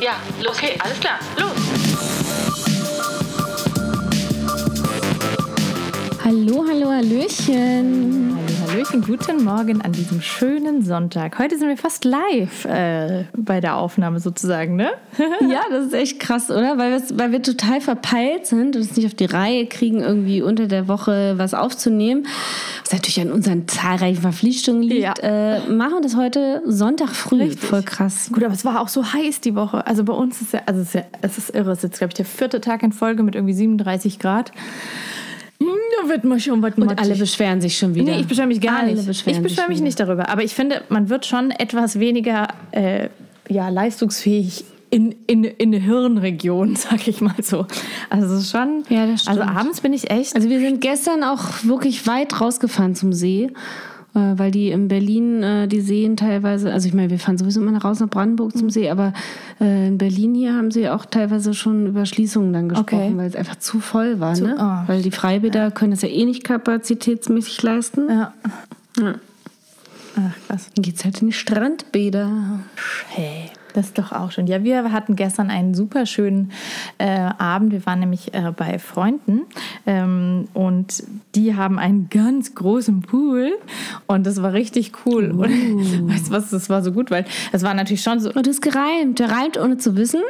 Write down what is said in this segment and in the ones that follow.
Ja, los Okay, alles klar. Los. Hallo, hallo, Hallöchen. Hallöchen, guten Morgen an diesem schönen Sonntag. Heute sind wir fast live äh, bei der Aufnahme sozusagen, ne? Ja, das ist echt krass, oder? Weil, weil wir total verpeilt sind und es nicht auf die Reihe kriegen, irgendwie unter der Woche was aufzunehmen. Was natürlich an unseren zahlreichen Verpflichtungen liegt. Ja. Äh, machen das heute Sonntag früh. Richtig. Voll krass. Gut, aber es war auch so heiß die Woche. Also bei uns ist ja, also es ist, ja, es ist irre. Es ist jetzt, glaube ich, der vierte Tag in Folge mit irgendwie 37 Grad. Da wird man schon was Und matschig. alle beschweren sich schon wieder. Nee, ich beschwere mich gar Alle nicht. ich beschwere mich wieder. nicht darüber. Aber ich finde, man wird schon etwas weniger äh, ja, leistungsfähig in, in, in der Hirnregion, sag ich mal so. Also schon. Ja, das Also stimmt. abends bin ich echt. Also wir sind gestern auch wirklich weit rausgefahren zum See, äh, weil die in Berlin äh, die Seen teilweise, also ich meine, wir fahren sowieso immer raus nach Brandenburg zum See, aber äh, in Berlin hier haben sie auch teilweise schon über Schließungen dann gesprochen, Okay. weil es einfach zu voll war. Zu- ne? ah. Weil die Freibäder können das ja eh nicht kapazitätsmäßig leisten. ja. Ja. Ach, krass. Dann geht's halt in die Strandbäder. Hey, das ist doch auch schön. Ja, wir hatten gestern einen super schönen äh, Abend. Wir waren nämlich äh, bei Freunden ähm, und die haben einen ganz großen Pool und das war richtig cool. Und weißt du was, das war so gut, weil es war natürlich schon so. Und das gereimt. Der reimt ohne zu wissen.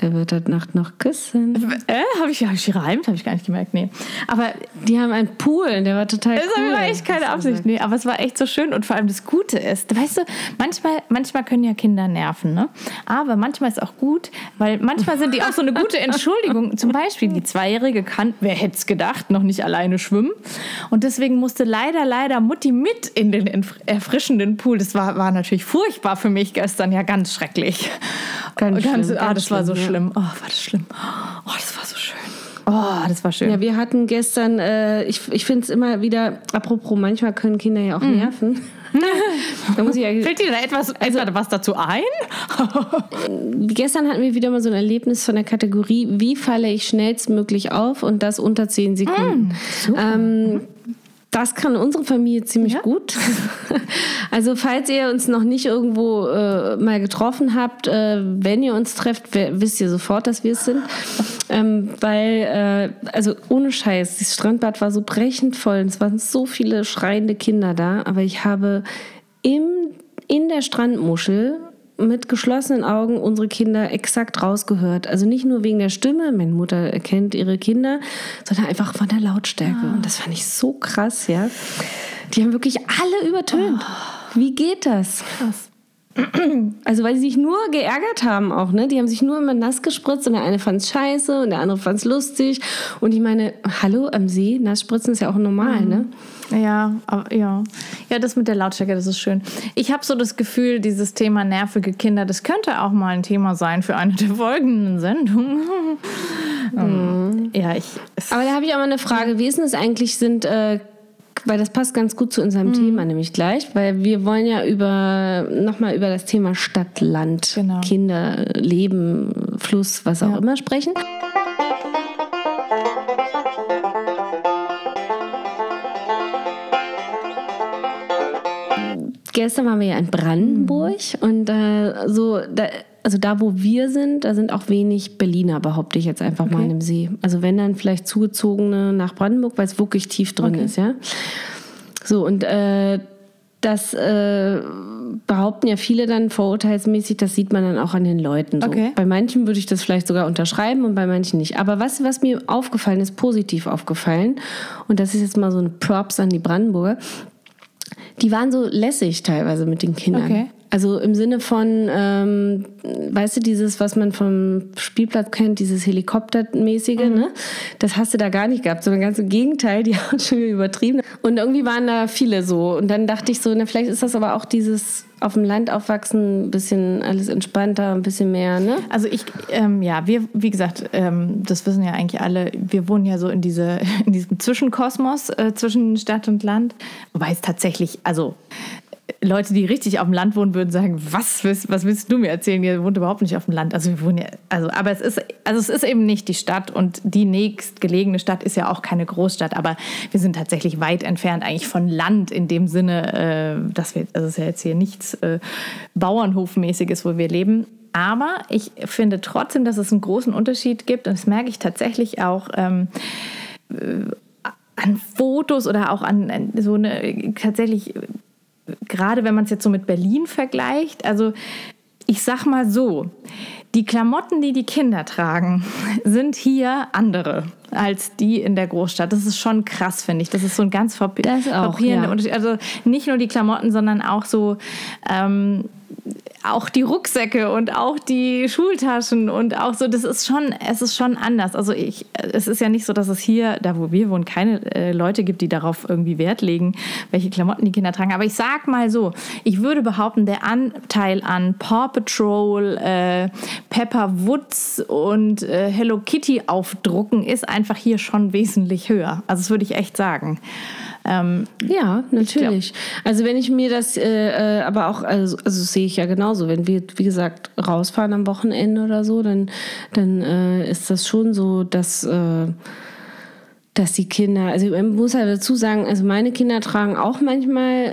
Der wird heute Nacht noch küssen. Äh, habe ich, hab ich gereimt? Habe ich gar nicht gemerkt, nee. Aber Die haben einen Pool, der war total Das cool. war echt keine Absicht, nee, aber es war echt so schön und vor allem das Gute ist, weißt du, manchmal, manchmal können ja Kinder nerven, ne? Aber manchmal ist auch gut, weil manchmal sind die auch so eine gute Entschuldigung. Zum Beispiel die Zweijährige kann, wer hätte es gedacht, noch nicht alleine schwimmen und deswegen musste leider, leider Mutti mit in den erfrischenden Pool. Das war, war natürlich furchtbar für mich gestern, ja ganz schrecklich. Ganz ganz, schlimm, ah, ganz das war so ja. Schlimm. Oh, war das schlimm. Oh, das war so schön. Oh, das war schön. Ja, wir hatten gestern, äh, ich, ich finde es immer wieder, apropos, manchmal können Kinder ja auch Mhm. nerven. da muss ich ja, Fällt dir da etwas, Also was dazu ein? gestern hatten wir wieder mal so ein Erlebnis von der Kategorie, wie falle ich schnellstmöglich auf und das unter 10 Sekunden. ähm, das kann unsere Familie ziemlich Ja? gut. Also falls ihr uns noch nicht irgendwo äh, mal getroffen habt, äh, wenn ihr uns trefft, wisst ihr sofort, dass wir es sind. Ähm, weil, äh, also ohne Scheiß, das Strandbad war so brechend voll und es waren so viele schreiende Kinder da, aber ich habe im, in der Strandmuschel mit geschlossenen Augen unsere Kinder exakt rausgehört. Also nicht nur wegen der Stimme, meine Mutter erkennt ihre Kinder, sondern einfach von der Lautstärke. Und das fand ich so krass, ja. Die haben wirklich alle übertönt. Wie geht das? Krass. Also weil sie sich nur geärgert haben auch, ne? Die haben sich nur immer nass gespritzt und der eine fand es scheiße und der andere fand es lustig. Und ich meine, hallo am See, nass spritzen ist ja auch normal, ne? Ja, aber, ja. Ja, das mit der Lautstärke, das ist schön. Ich habe so das Gefühl, dieses Thema nervige Kinder, das könnte auch mal ein Thema sein für eine der folgenden Sendungen. Ähm, ja, ich. Aber da habe ich auch mal eine Frage. Wie ist denn es eigentlich, sind, äh, weil das passt ganz gut zu unserem Thema nämlich gleich, weil wir wollen ja über nochmal über das Thema Stadt, Land, Genau. Kinder, Leben, Fluss, was auch Ja. immer sprechen. Gestern waren wir ja in Brandenburg und äh, so, da, also da, wo wir sind, da sind auch wenig Berliner, behaupte ich jetzt einfach mal an dem See. Also wenn dann vielleicht zugezogene nach Brandenburg, weil es wirklich tief drin Okay. ist, ja. So, und äh, das äh, behaupten ja viele dann vorurteilsmäßig, das sieht man dann auch an den Leuten. So. Okay. Bei manchen würde ich das vielleicht sogar unterschreiben und bei manchen nicht. Aber was, was mir aufgefallen ist, positiv aufgefallen, und das ist jetzt mal so ein Props an die Brandenburger, die waren so lässig teilweise mit den Kindern. Okay. Also im Sinne von, ähm, weißt du, dieses, was man vom Spielplatz kennt, dieses Helikoptermäßige, Mhm. ne? Das hast du da gar nicht gehabt, sondern ganz im Gegenteil, die haben schon übertrieben. Und irgendwie waren da viele so. Und dann dachte ich so, na, vielleicht ist das aber auch dieses auf dem Land aufwachsen, ein bisschen alles entspannter, ein bisschen mehr, ne? Also ich, ähm, ja, wir, wie gesagt, ähm, das wissen ja eigentlich alle, wir wohnen ja so in, diese, in diesem Zwischenkosmos äh, zwischen Stadt und Land. Wobei es tatsächlich, also Leute, die richtig auf dem Land wohnen, würden sagen, was willst, was willst du mir erzählen? Ihr wohnt überhaupt nicht auf dem Land. Also wir wohnen ja, also, aber es ist, also es ist eben nicht die Stadt und die nächstgelegene Stadt ist ja auch keine Großstadt, aber wir sind tatsächlich weit entfernt eigentlich von Land in dem Sinne, äh, dass wir, also es ist ja jetzt hier nichts äh, Bauernhofmäßiges, wo wir leben. Aber ich finde trotzdem, dass es einen großen Unterschied gibt und das merke ich tatsächlich auch. Ähm, an Fotos oder auch an, an so eine tatsächlich gerade wenn man es jetzt so mit Berlin vergleicht, also ich sag mal so, die Klamotten, die die Kinder tragen, sind hier andere als die in der Großstadt. Das ist schon krass, finde ich. Das ist so ein ganz verp auch, verpierender ja. Unterschied. Also nicht nur die Klamotten, sondern auch so ähm, auch die Rucksäcke und auch die Schultaschen und auch so, das ist schon, es ist schon anders. Also ich, es ist ja nicht so, dass es hier, da wo wir wohnen, keine äh, Leute gibt, die darauf irgendwie Wert legen, welche Klamotten die Kinder tragen. Aber ich sag mal so, ich würde behaupten, der Anteil an Paw Patrol, äh, Pepper Woods und äh, Hello Kitty Aufdrucken ist einfach hier schon wesentlich höher. Also das würde ich echt sagen. Ähm, Ja, natürlich. Also wenn ich mir das, äh, äh, aber auch, also, also sehe ich ja genauso, wenn wir, wie gesagt, rausfahren am Wochenende oder so, dann, dann äh, ist das schon so, dass, äh, dass die Kinder, also ich muss ja dazu sagen, also meine Kinder tragen auch manchmal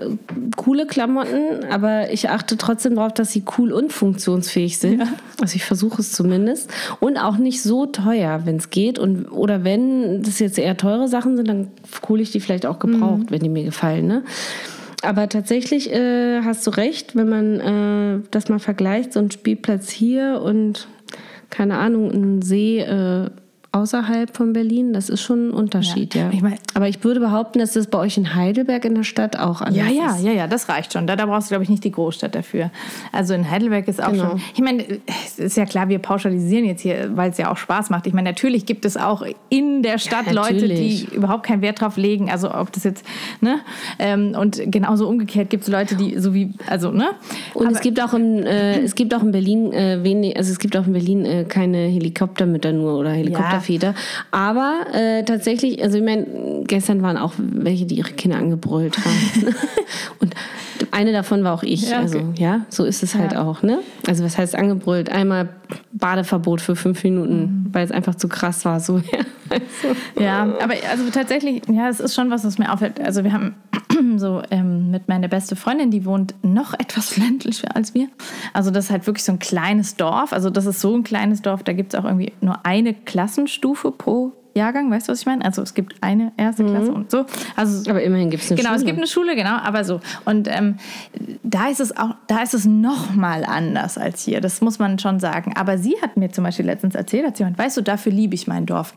äh, coole Klamotten, aber ich achte trotzdem darauf, dass sie cool und funktionsfähig sind. Also ich versuche es zumindest. Und auch nicht so teuer, wenn es geht. Und, oder wenn das jetzt eher teure Sachen sind, dann hole ich die vielleicht auch gebraucht, wenn die mir gefallen. Ne? Aber tatsächlich äh, hast du recht, wenn man äh, das mal vergleicht, so ein Spielplatz hier und keine Ahnung, ein See äh, außerhalb von Berlin, das ist schon ein Unterschied, ja. Ja, ich mein- Aber ich würde behaupten, dass das bei euch in Heidelberg in der Stadt auch anders Ja, ja, ist. ja, ja, das reicht schon. Da, da brauchst du, glaube ich, nicht die Großstadt dafür. Also in Heidelberg ist auch Genau. schon. Ich meine, es ist ja klar, wir pauschalisieren jetzt hier, weil es ja auch Spaß macht. Ich meine, natürlich gibt es auch in der Stadt Ja, Leute, die überhaupt keinen Wert drauf legen. Also ob das jetzt, ne? Ähm, und genauso umgekehrt gibt es Leute, die so wie, also, ne? Und Aber- es gibt auch in, äh, es gibt auch in Berlin äh, wenig, also es gibt auch in Berlin äh, keine Helikoptermütter nur oder Helikopterväter. Aber äh, tatsächlich, also ich meine, gestern waren auch welche, die ihre Kinder angebrüllt haben. Und eine davon war auch ich. Ja, okay. Also ja, so ist es halt Ja. auch, ne? Also was heißt angebrüllt? Einmal Badeverbot für fünf Minuten, weil es einfach zu krass war. So, ja. Also, Ja, aber also tatsächlich, ja, es ist schon was, was mir auffällt. Also wir haben so ähm, mit meiner beste Freundin, die wohnt noch etwas ländlicher als wir. Also das ist halt wirklich so ein kleines Dorf. Also das ist so ein kleines Dorf, da gibt es auch irgendwie nur eine Klassenstufe pro Jahrgang, weißt du, was ich meine? Also es gibt eine erste Klasse und so. Also aber immerhin gibt es eine Genau, Schule. es gibt eine Schule, genau, aber so. Und ähm, da ist es auch, da ist es noch mal anders als hier. Das muss man schon sagen. Aber sie hat mir zum Beispiel letztens erzählt, hat sie gemeint, weißt du, dafür liebe ich mein Dorf.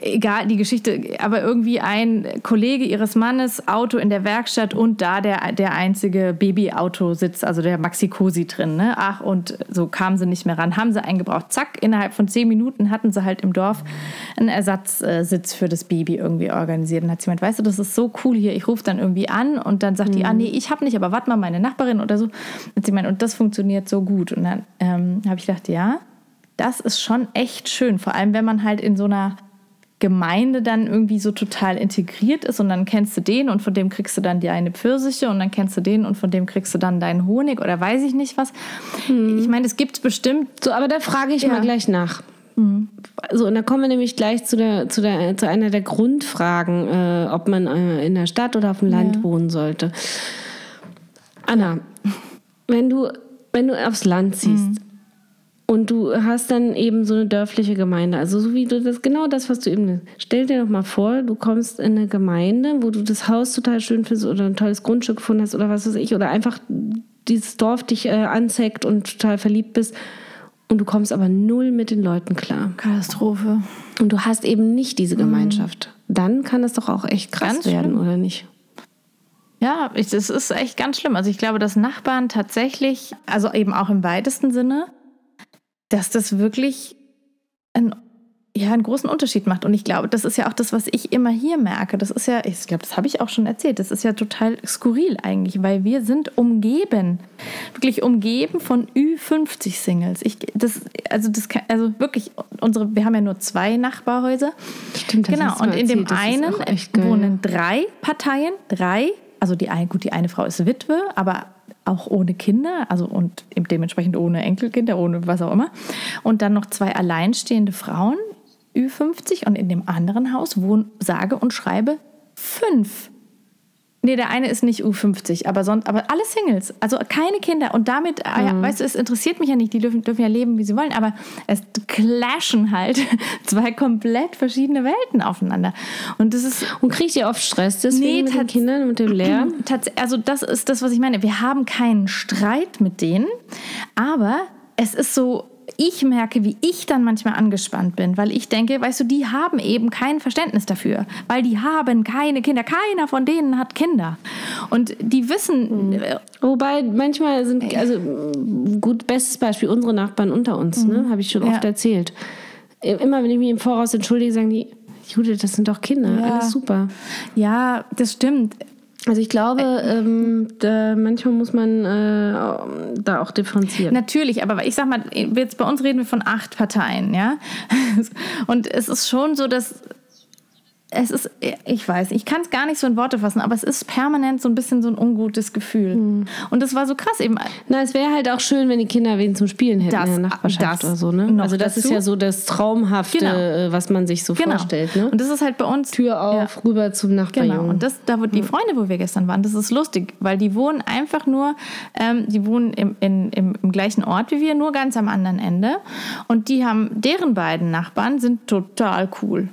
Egal die Geschichte, aber irgendwie ein Kollege ihres Mannes, Auto in der Werkstatt und da der, der einzige Babyautositz, also der Maxi-Cosi drin. Ne? Ach, und so kamen sie nicht mehr ran. Haben sie eingebraucht. Zack, innerhalb von zehn Minuten hatten sie halt im Dorf einen Ersatzsitz für das Baby irgendwie organisiert. Und hat sie gemeint, weißt du, das ist so cool hier. Ich rufe dann irgendwie an und dann sagt die, ah nee, ich habe nicht, aber warte mal, meine Nachbarin oder so. Hat sie gemeint, und das funktioniert so gut. Und dann ähm, habe ich gedacht, ja, das ist schon echt schön. Vor allem, wenn man halt in so einer Gemeinde dann irgendwie so total integriert ist und dann kennst du den und von dem kriegst du dann die eine Pfirsiche und dann kennst du den und von dem kriegst du dann deinen Honig oder weiß ich nicht was. Ich meine, es gibt bestimmt So, aber da frage ich Ja. mal gleich nach. So, und da kommen wir nämlich gleich zu, der, zu, der, zu einer der Grundfragen, äh, ob man äh, in der Stadt oder auf dem Land wohnen sollte. Anna, wenn du, wenn du aufs Land ziehst und du hast dann eben so eine dörfliche Gemeinde, also so wie du das, genau das, was du eben, stell dir doch mal vor, du kommst in eine Gemeinde, wo du das Haus total schön findest oder ein tolles Grundstück gefunden hast oder was weiß ich, oder einfach dieses Dorf dich äh, anzeigt und total verliebt bist und du kommst aber null mit den Leuten klar. Katastrophe. Und du hast eben nicht diese Gemeinschaft. Dann kann es doch auch echt krass Ganz werden, schlimm. oder nicht? Ja, das ist echt ganz schlimm. Also ich glaube, dass Nachbarn tatsächlich, also eben auch im weitesten Sinne, dass das wirklich ein, ja, einen großen Unterschied macht. Und ich glaube, das ist ja auch das, was ich immer hier merke. Das ist ja, ich glaube, das habe ich auch schon erzählt, das ist ja total skurril eigentlich, weil wir sind umgeben, wirklich umgeben von Ü50-Singles. Ich, das, also, das, kann- also wirklich, unsere, wir haben ja nur zwei Nachbarhäuser. Stimmt, das Genau, und in dem das einen geil. wohnen drei Parteien, drei, also die eine, gut, die eine Frau ist Witwe, aber auch ohne Kinder, also und dementsprechend ohne Enkelkinder, ohne was auch immer. Und dann noch zwei alleinstehende Frauen, Ü50, und in dem anderen Haus wohnen sage und schreibe fünf. Nee, der eine ist nicht U50, aber sonst, aber alle Singles, also keine Kinder. Und damit, ah ja, weißt du, es interessiert mich ja nicht, die dürfen, dürfen ja leben, wie sie wollen, aber es clashen halt zwei komplett verschiedene Welten aufeinander. Und das ist Und kriegt ihr oft Stress deswegen Nee, mit den Kindern, mit dem? Tats also das ist das, was ich meine. Wir haben keinen Streit mit denen, aber es ist so, ich merke, wie ich dann manchmal angespannt bin, weil ich denke, weißt du, die haben eben kein Verständnis dafür, weil die haben keine Kinder. Keiner von denen hat Kinder. Und die wissen, äh, Wobei manchmal sind, also gut, bestes Beispiel, unsere Nachbarn unter uns, ne? Habe ich schon Mhm. Ja. oft erzählt. Immer wenn ich mich im Voraus entschuldige, sagen die, Judith, das sind doch Kinder, Ja. alles super. ja, das stimmt. Also ich glaube, ähm, da, manchmal muss man äh, da auch differenzieren. Natürlich, aber ich sag mal, jetzt bei uns reden wir von acht Parteien, ja. Und es ist schon so, dass es ist, ich weiß, ich kann es gar nicht so in Worte fassen, aber es ist permanent so ein bisschen so ein ungutes Gefühl. Mhm. Und das war so krass eben. Na, es wäre halt auch schön, wenn die Kinder wen zum Spielen hätten Das- in der Nachbarschaft das oder so, ne? Also das ist dazu. ja so das Traumhafte, Genau. äh, was man sich so Genau. vorstellt, ne? Und das ist halt bei uns Tür auf, Ja. rüber zum Nachbarjungen. Genau, und das, da wo die Freunde, wo wir gestern waren, das ist lustig, weil die wohnen einfach nur, ähm, die wohnen im, in, im, im gleichen Ort wie wir, nur ganz am anderen Ende. Und die haben, deren beiden Nachbarn sind total cool.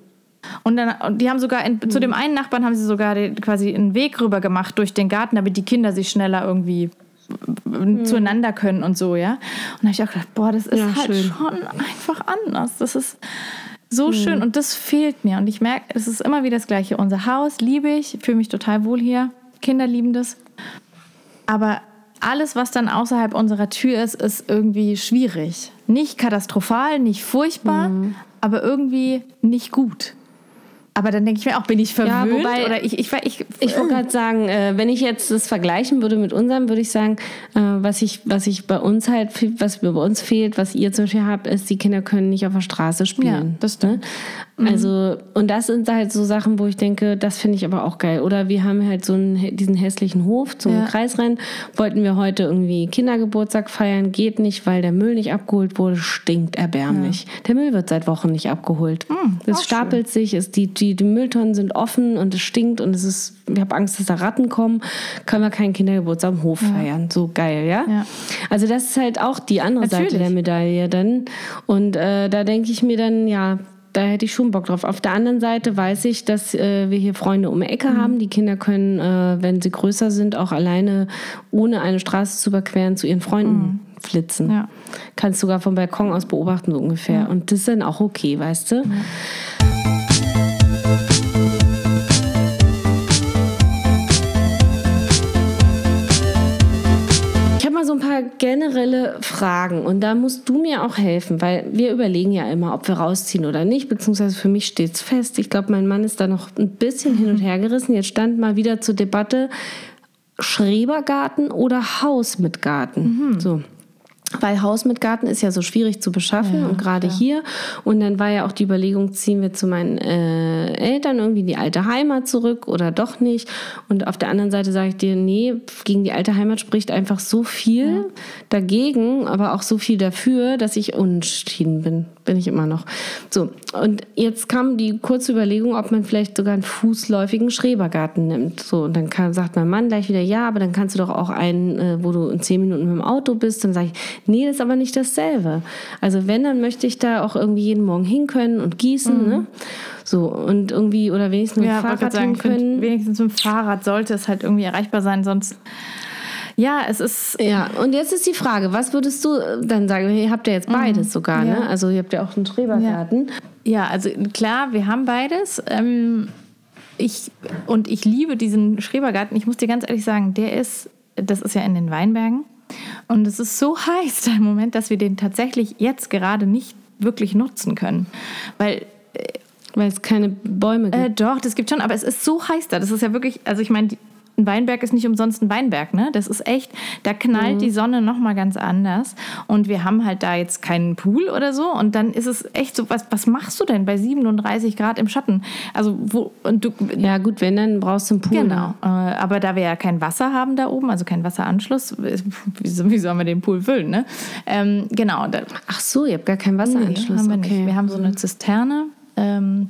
Und dann, und die haben sogar, in, zu dem einen Nachbarn haben sie sogar die, quasi einen Weg rüber gemacht durch den Garten, damit die Kinder sich schneller irgendwie zueinander können und so, ja. Und da habe ich auch gedacht, boah, das ist Ja, halt schön. schon einfach anders. Das ist so schön und das fehlt mir. Und ich merke, es ist immer wieder das Gleiche. Unser Haus liebe ich, fühle mich total wohl hier. Kinder lieben das. Aber alles, was dann außerhalb unserer Tür ist, ist irgendwie schwierig. Nicht katastrophal, nicht furchtbar, aber irgendwie nicht gut. Aber dann denke ich mir auch, bin ich Ja, verwöhnt? wobei- oder ich, ich, ich, Ich wollte gerade sagen, äh, wenn ich jetzt das vergleichen würde mit unserem, würde ich sagen, äh, was ich, was ich bei uns halt, was mir bei uns fehlt, was ihr zum Beispiel habt, ist, die Kinder können nicht auf der Straße spielen. Ja, das stimmt. Ne? Also, und das sind halt so Sachen, wo ich denke, das finde ich aber auch geil. Oder wir haben halt so einen, diesen hässlichen Hof zum Ja. Kreisrennen. Wollten wir heute irgendwie Kindergeburtstag feiern, geht nicht, weil der Müll nicht abgeholt wurde, stinkt erbärmlich. Der Müll wird seit Wochen nicht abgeholt. auch es stapelt sich, es, die, die, die Mülltonnen sind offen und es stinkt und es ist, ich habe Angst, dass da Ratten kommen, können wir keinen Kindergeburtstag am Hof feiern. So geil, ja? Ja. Also das ist halt auch die andere Seite Natürlich. der Medaille dann. Und äh, da denke ich mir dann, ja, da hätte ich schon Bock drauf. Auf der anderen Seite weiß ich, dass äh, wir hier Freunde um die Ecke Mhm. haben. Die Kinder können, äh, wenn sie größer sind, auch alleine, ohne eine Straße zu überqueren, zu ihren Freunden flitzen. Mhm. Ja. Kannst sogar vom Balkon aus beobachten, so ungefähr. Und das ist dann auch okay, weißt du? Ich paar generelle Fragen und da musst du mir auch helfen, weil wir überlegen ja immer, ob wir rausziehen oder nicht, beziehungsweise für mich steht es fest. Ich glaube, mein Mann ist da noch ein bisschen hin und her gerissen. Jetzt stand mal wieder zur Debatte Schrebergarten oder Haus mit Garten. So. Weil Haus mit Garten ist ja so schwierig zu beschaffen und gerade hier. Und dann war ja auch die Überlegung, ziehen wir zu meinen äh, Eltern irgendwie in die alte Heimat zurück oder doch nicht. Und auf der anderen Seite sage ich dir, nee, gegen die alte Heimat spricht einfach so viel dagegen, aber auch so viel dafür, dass ich unentschieden bin. Bin ich immer noch. So, und jetzt kam die kurze Überlegung, ob man vielleicht sogar einen fußläufigen Schrebergarten nimmt. So, und dann kann, sagt mein Mann gleich wieder, ja, aber dann kannst du doch auch einen, äh, wo du in zehn Minuten mit dem Auto bist. Dann sage ich, nee, das ist aber nicht dasselbe. Also wenn, dann möchte ich da auch irgendwie jeden Morgen hin können und gießen, ne? So, und irgendwie, oder wenigstens mit dem Ja, wollte Fahrrad sagen, können. wenigstens mit dem Fahrrad sollte es halt irgendwie erreichbar sein, sonst. Ja, es ist. Ja, und jetzt ist die Frage, was würdest du äh, dann sagen? Ihr habt ja jetzt beides sogar, Mhm. Ja. ne? Also ihr habt ja auch einen Schrebergarten. Ja, also klar, wir haben beides. Ähm, ich, und ich liebe diesen Schrebergarten. Ich muss dir ganz ehrlich sagen, der ist, das ist ja in den Weinbergen. Und es ist so heiß da im Moment, dass wir den tatsächlich jetzt gerade nicht wirklich nutzen können. Weil Weil es keine Bäume gibt. äh, doch, das gibt schon, aber es ist so heiß da. Das ist ja wirklich, also ich meine, ein Weinberg ist nicht umsonst ein Weinberg, ne? Das ist echt, da knallt die Sonne noch mal ganz anders. Und wir haben halt da jetzt keinen Pool oder so. Und dann ist es echt so, was, was machst du denn bei 37 Grad im Schatten? Also, wo, und du, ja, gut, wenn, dann brauchst du einen Pool. Genau, äh, aber da wir ja kein Wasser haben da oben, also keinen Wasseranschluss, wie, so- wie sollen wir den Pool füllen, ne? Ähm, genau, Ach so, ihr habt gar keinen Wasseranschluss. Nee, haben wir okay. nicht. Wir haben so eine Zisterne, ähm,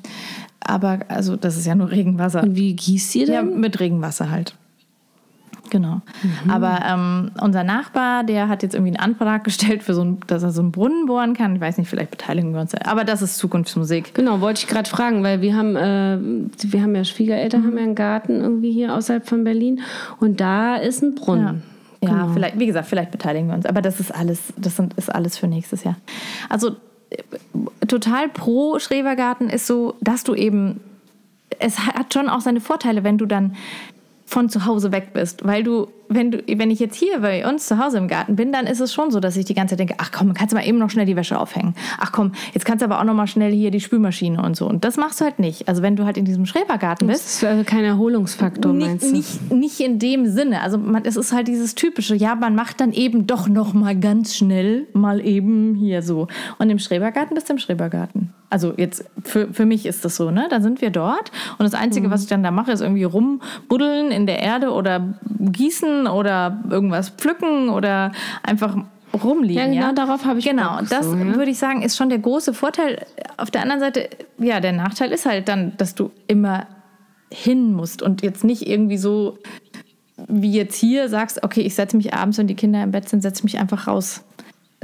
aber also das ist ja nur Regenwasser. Und wie gießt ihr Ja, denn? mit Regenwasser halt. Genau. Mhm. Aber ähm, unser Nachbar, der hat jetzt irgendwie einen Antrag gestellt, für so ein, dass er so einen Brunnen bohren kann. Ich weiß nicht, vielleicht beteiligen wir uns. Aber das ist Zukunftsmusik. Genau, wollte ich gerade fragen, weil wir haben, äh, wir haben ja Schwiegereltern, haben ja einen Garten irgendwie hier außerhalb von Berlin und da ist ein Brunnen. Ja, Genau. vielleicht, wie gesagt, vielleicht beteiligen wir uns. Aber das ist alles, das sind, ist alles für nächstes Jahr. Also total pro Schrebergarten ist so, dass du eben, es hat schon auch seine Vorteile, wenn du dann von zu Hause weg bist, weil du, wenn du, wenn ich jetzt hier bei uns zu Hause im Garten bin, dann ist es schon so, dass ich die ganze Zeit denke, ach komm, kannst du mal eben noch schnell die Wäsche aufhängen. Ach komm, jetzt kannst du aber auch noch mal schnell hier die Spülmaschine und so. Und das machst du halt nicht. Also wenn du halt in diesem Schrebergarten bist, Das ist also kein Erholungsfaktor, meinst du? nicht, nicht, nicht in dem Sinne. Also man, es ist halt dieses typische, ja, man macht dann eben doch noch mal ganz schnell mal eben hier so. Und im Schrebergarten bist du im Schrebergarten. Also jetzt für, für mich ist das so, ne? Da sind wir dort und das Einzige, Mhm. was ich dann da mache, ist irgendwie rumbuddeln in der Erde oder gießen oder irgendwas pflücken oder einfach rumliegen. Ja, genau, darauf habe ich Genau, Bock, das so, ja. würde ich sagen, ist schon der große Vorteil. Auf der anderen Seite, ja, der Nachteil ist halt dann, dass du immer hin musst und jetzt nicht irgendwie so wie jetzt hier sagst, okay, ich setze mich abends, wenn die Kinder im Bett sind, setze mich einfach raus.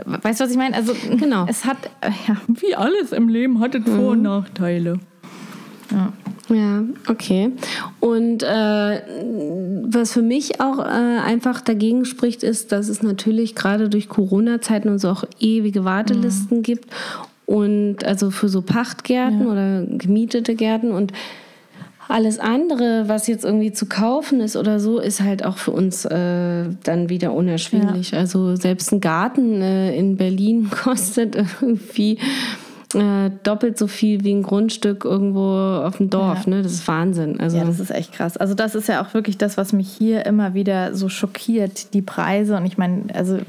Weißt du, was ich meine? Also Genau. es hat, äh, ja, wie alles im Leben hat es Vor- und Nachteile. Ja, okay. Und äh, was für mich auch äh, einfach dagegen spricht, ist, dass es natürlich gerade durch Corona-Zeiten und so auch ewige Wartelisten gibt. Und also für so Pachtgärten oder gemietete Gärten und alles andere, was jetzt irgendwie zu kaufen ist oder so, ist halt auch für uns äh, dann wieder unerschwinglich. Also selbst ein Garten äh, in Berlin kostet irgendwie äh, doppelt so viel wie ein Grundstück irgendwo auf dem Dorf. Ne? Das ist Wahnsinn. Also Ja, das ist echt krass. Also das ist ja auch wirklich das, was mich hier immer wieder so schockiert, die Preise. Und ich meine, also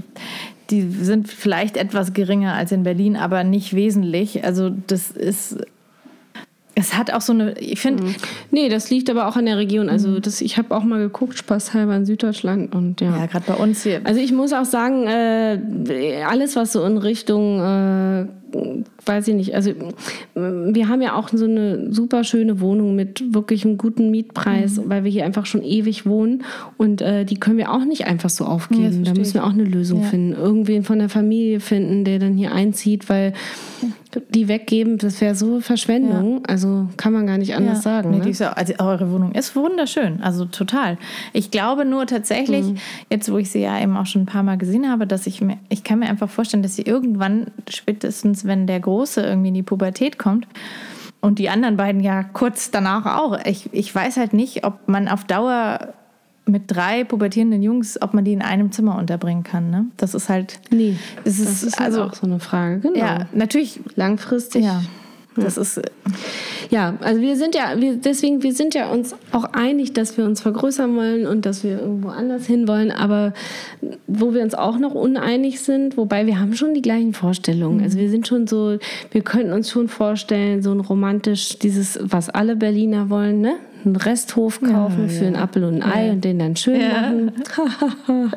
die sind vielleicht etwas geringer als in Berlin, aber nicht wesentlich. Also das ist, es hat auch so eine, ich finde, nee, das liegt aber auch an der Region. Also das, ich habe auch mal geguckt, spaßhalber in Süddeutschland und ja. ja, gerade bei uns hier, Also ich muss auch sagen, äh, alles was so in Richtung, äh, weiß ich nicht, also äh, wir haben ja auch so eine super schöne Wohnung mit wirklich einem guten Mietpreis, weil wir hier einfach schon ewig wohnen und äh, die können wir auch nicht einfach so aufgeben. da verstehe müssen wir auch eine Lösung Ja. finden. Irgendwen von der Familie finden, der dann hier einzieht, weil die weggeben, das wäre so Verschwendung. Also kann man gar nicht anders sagen. Nee, ne? die ist ja, also eure Wohnung ist wunderschön, also total. Ich glaube nur tatsächlich, Mhm. jetzt wo ich sie ja eben auch schon ein paar Mal gesehen habe, dass ich mir, ich kann mir einfach vorstellen, dass sie irgendwann, spätestens wenn der Große irgendwie in die Pubertät kommt, und die anderen beiden ja kurz danach auch. Ich, ich weiß halt nicht, ob man auf Dauer mit drei pubertierenden Jungs, ob man die in einem Zimmer unterbringen kann. Ne? Das ist halt. Nee, Es das ist, ist halt also auch so eine Frage. Genau. ja, natürlich. Langfristig. Ja, das ist Ja, also wir sind ja, wir, deswegen, wir sind ja uns auch einig, dass wir uns vergrößern wollen und dass wir irgendwo anders hin wollen, aber wo wir uns auch noch uneinig sind, wobei wir haben schon die gleichen Vorstellungen. Also wir sind schon so, wir könnten uns schon vorstellen, so ein romantisch, dieses, was alle Berliner wollen, ne? Einen Resthof kaufen für einen Apfel und ein Ei und den dann schön machen.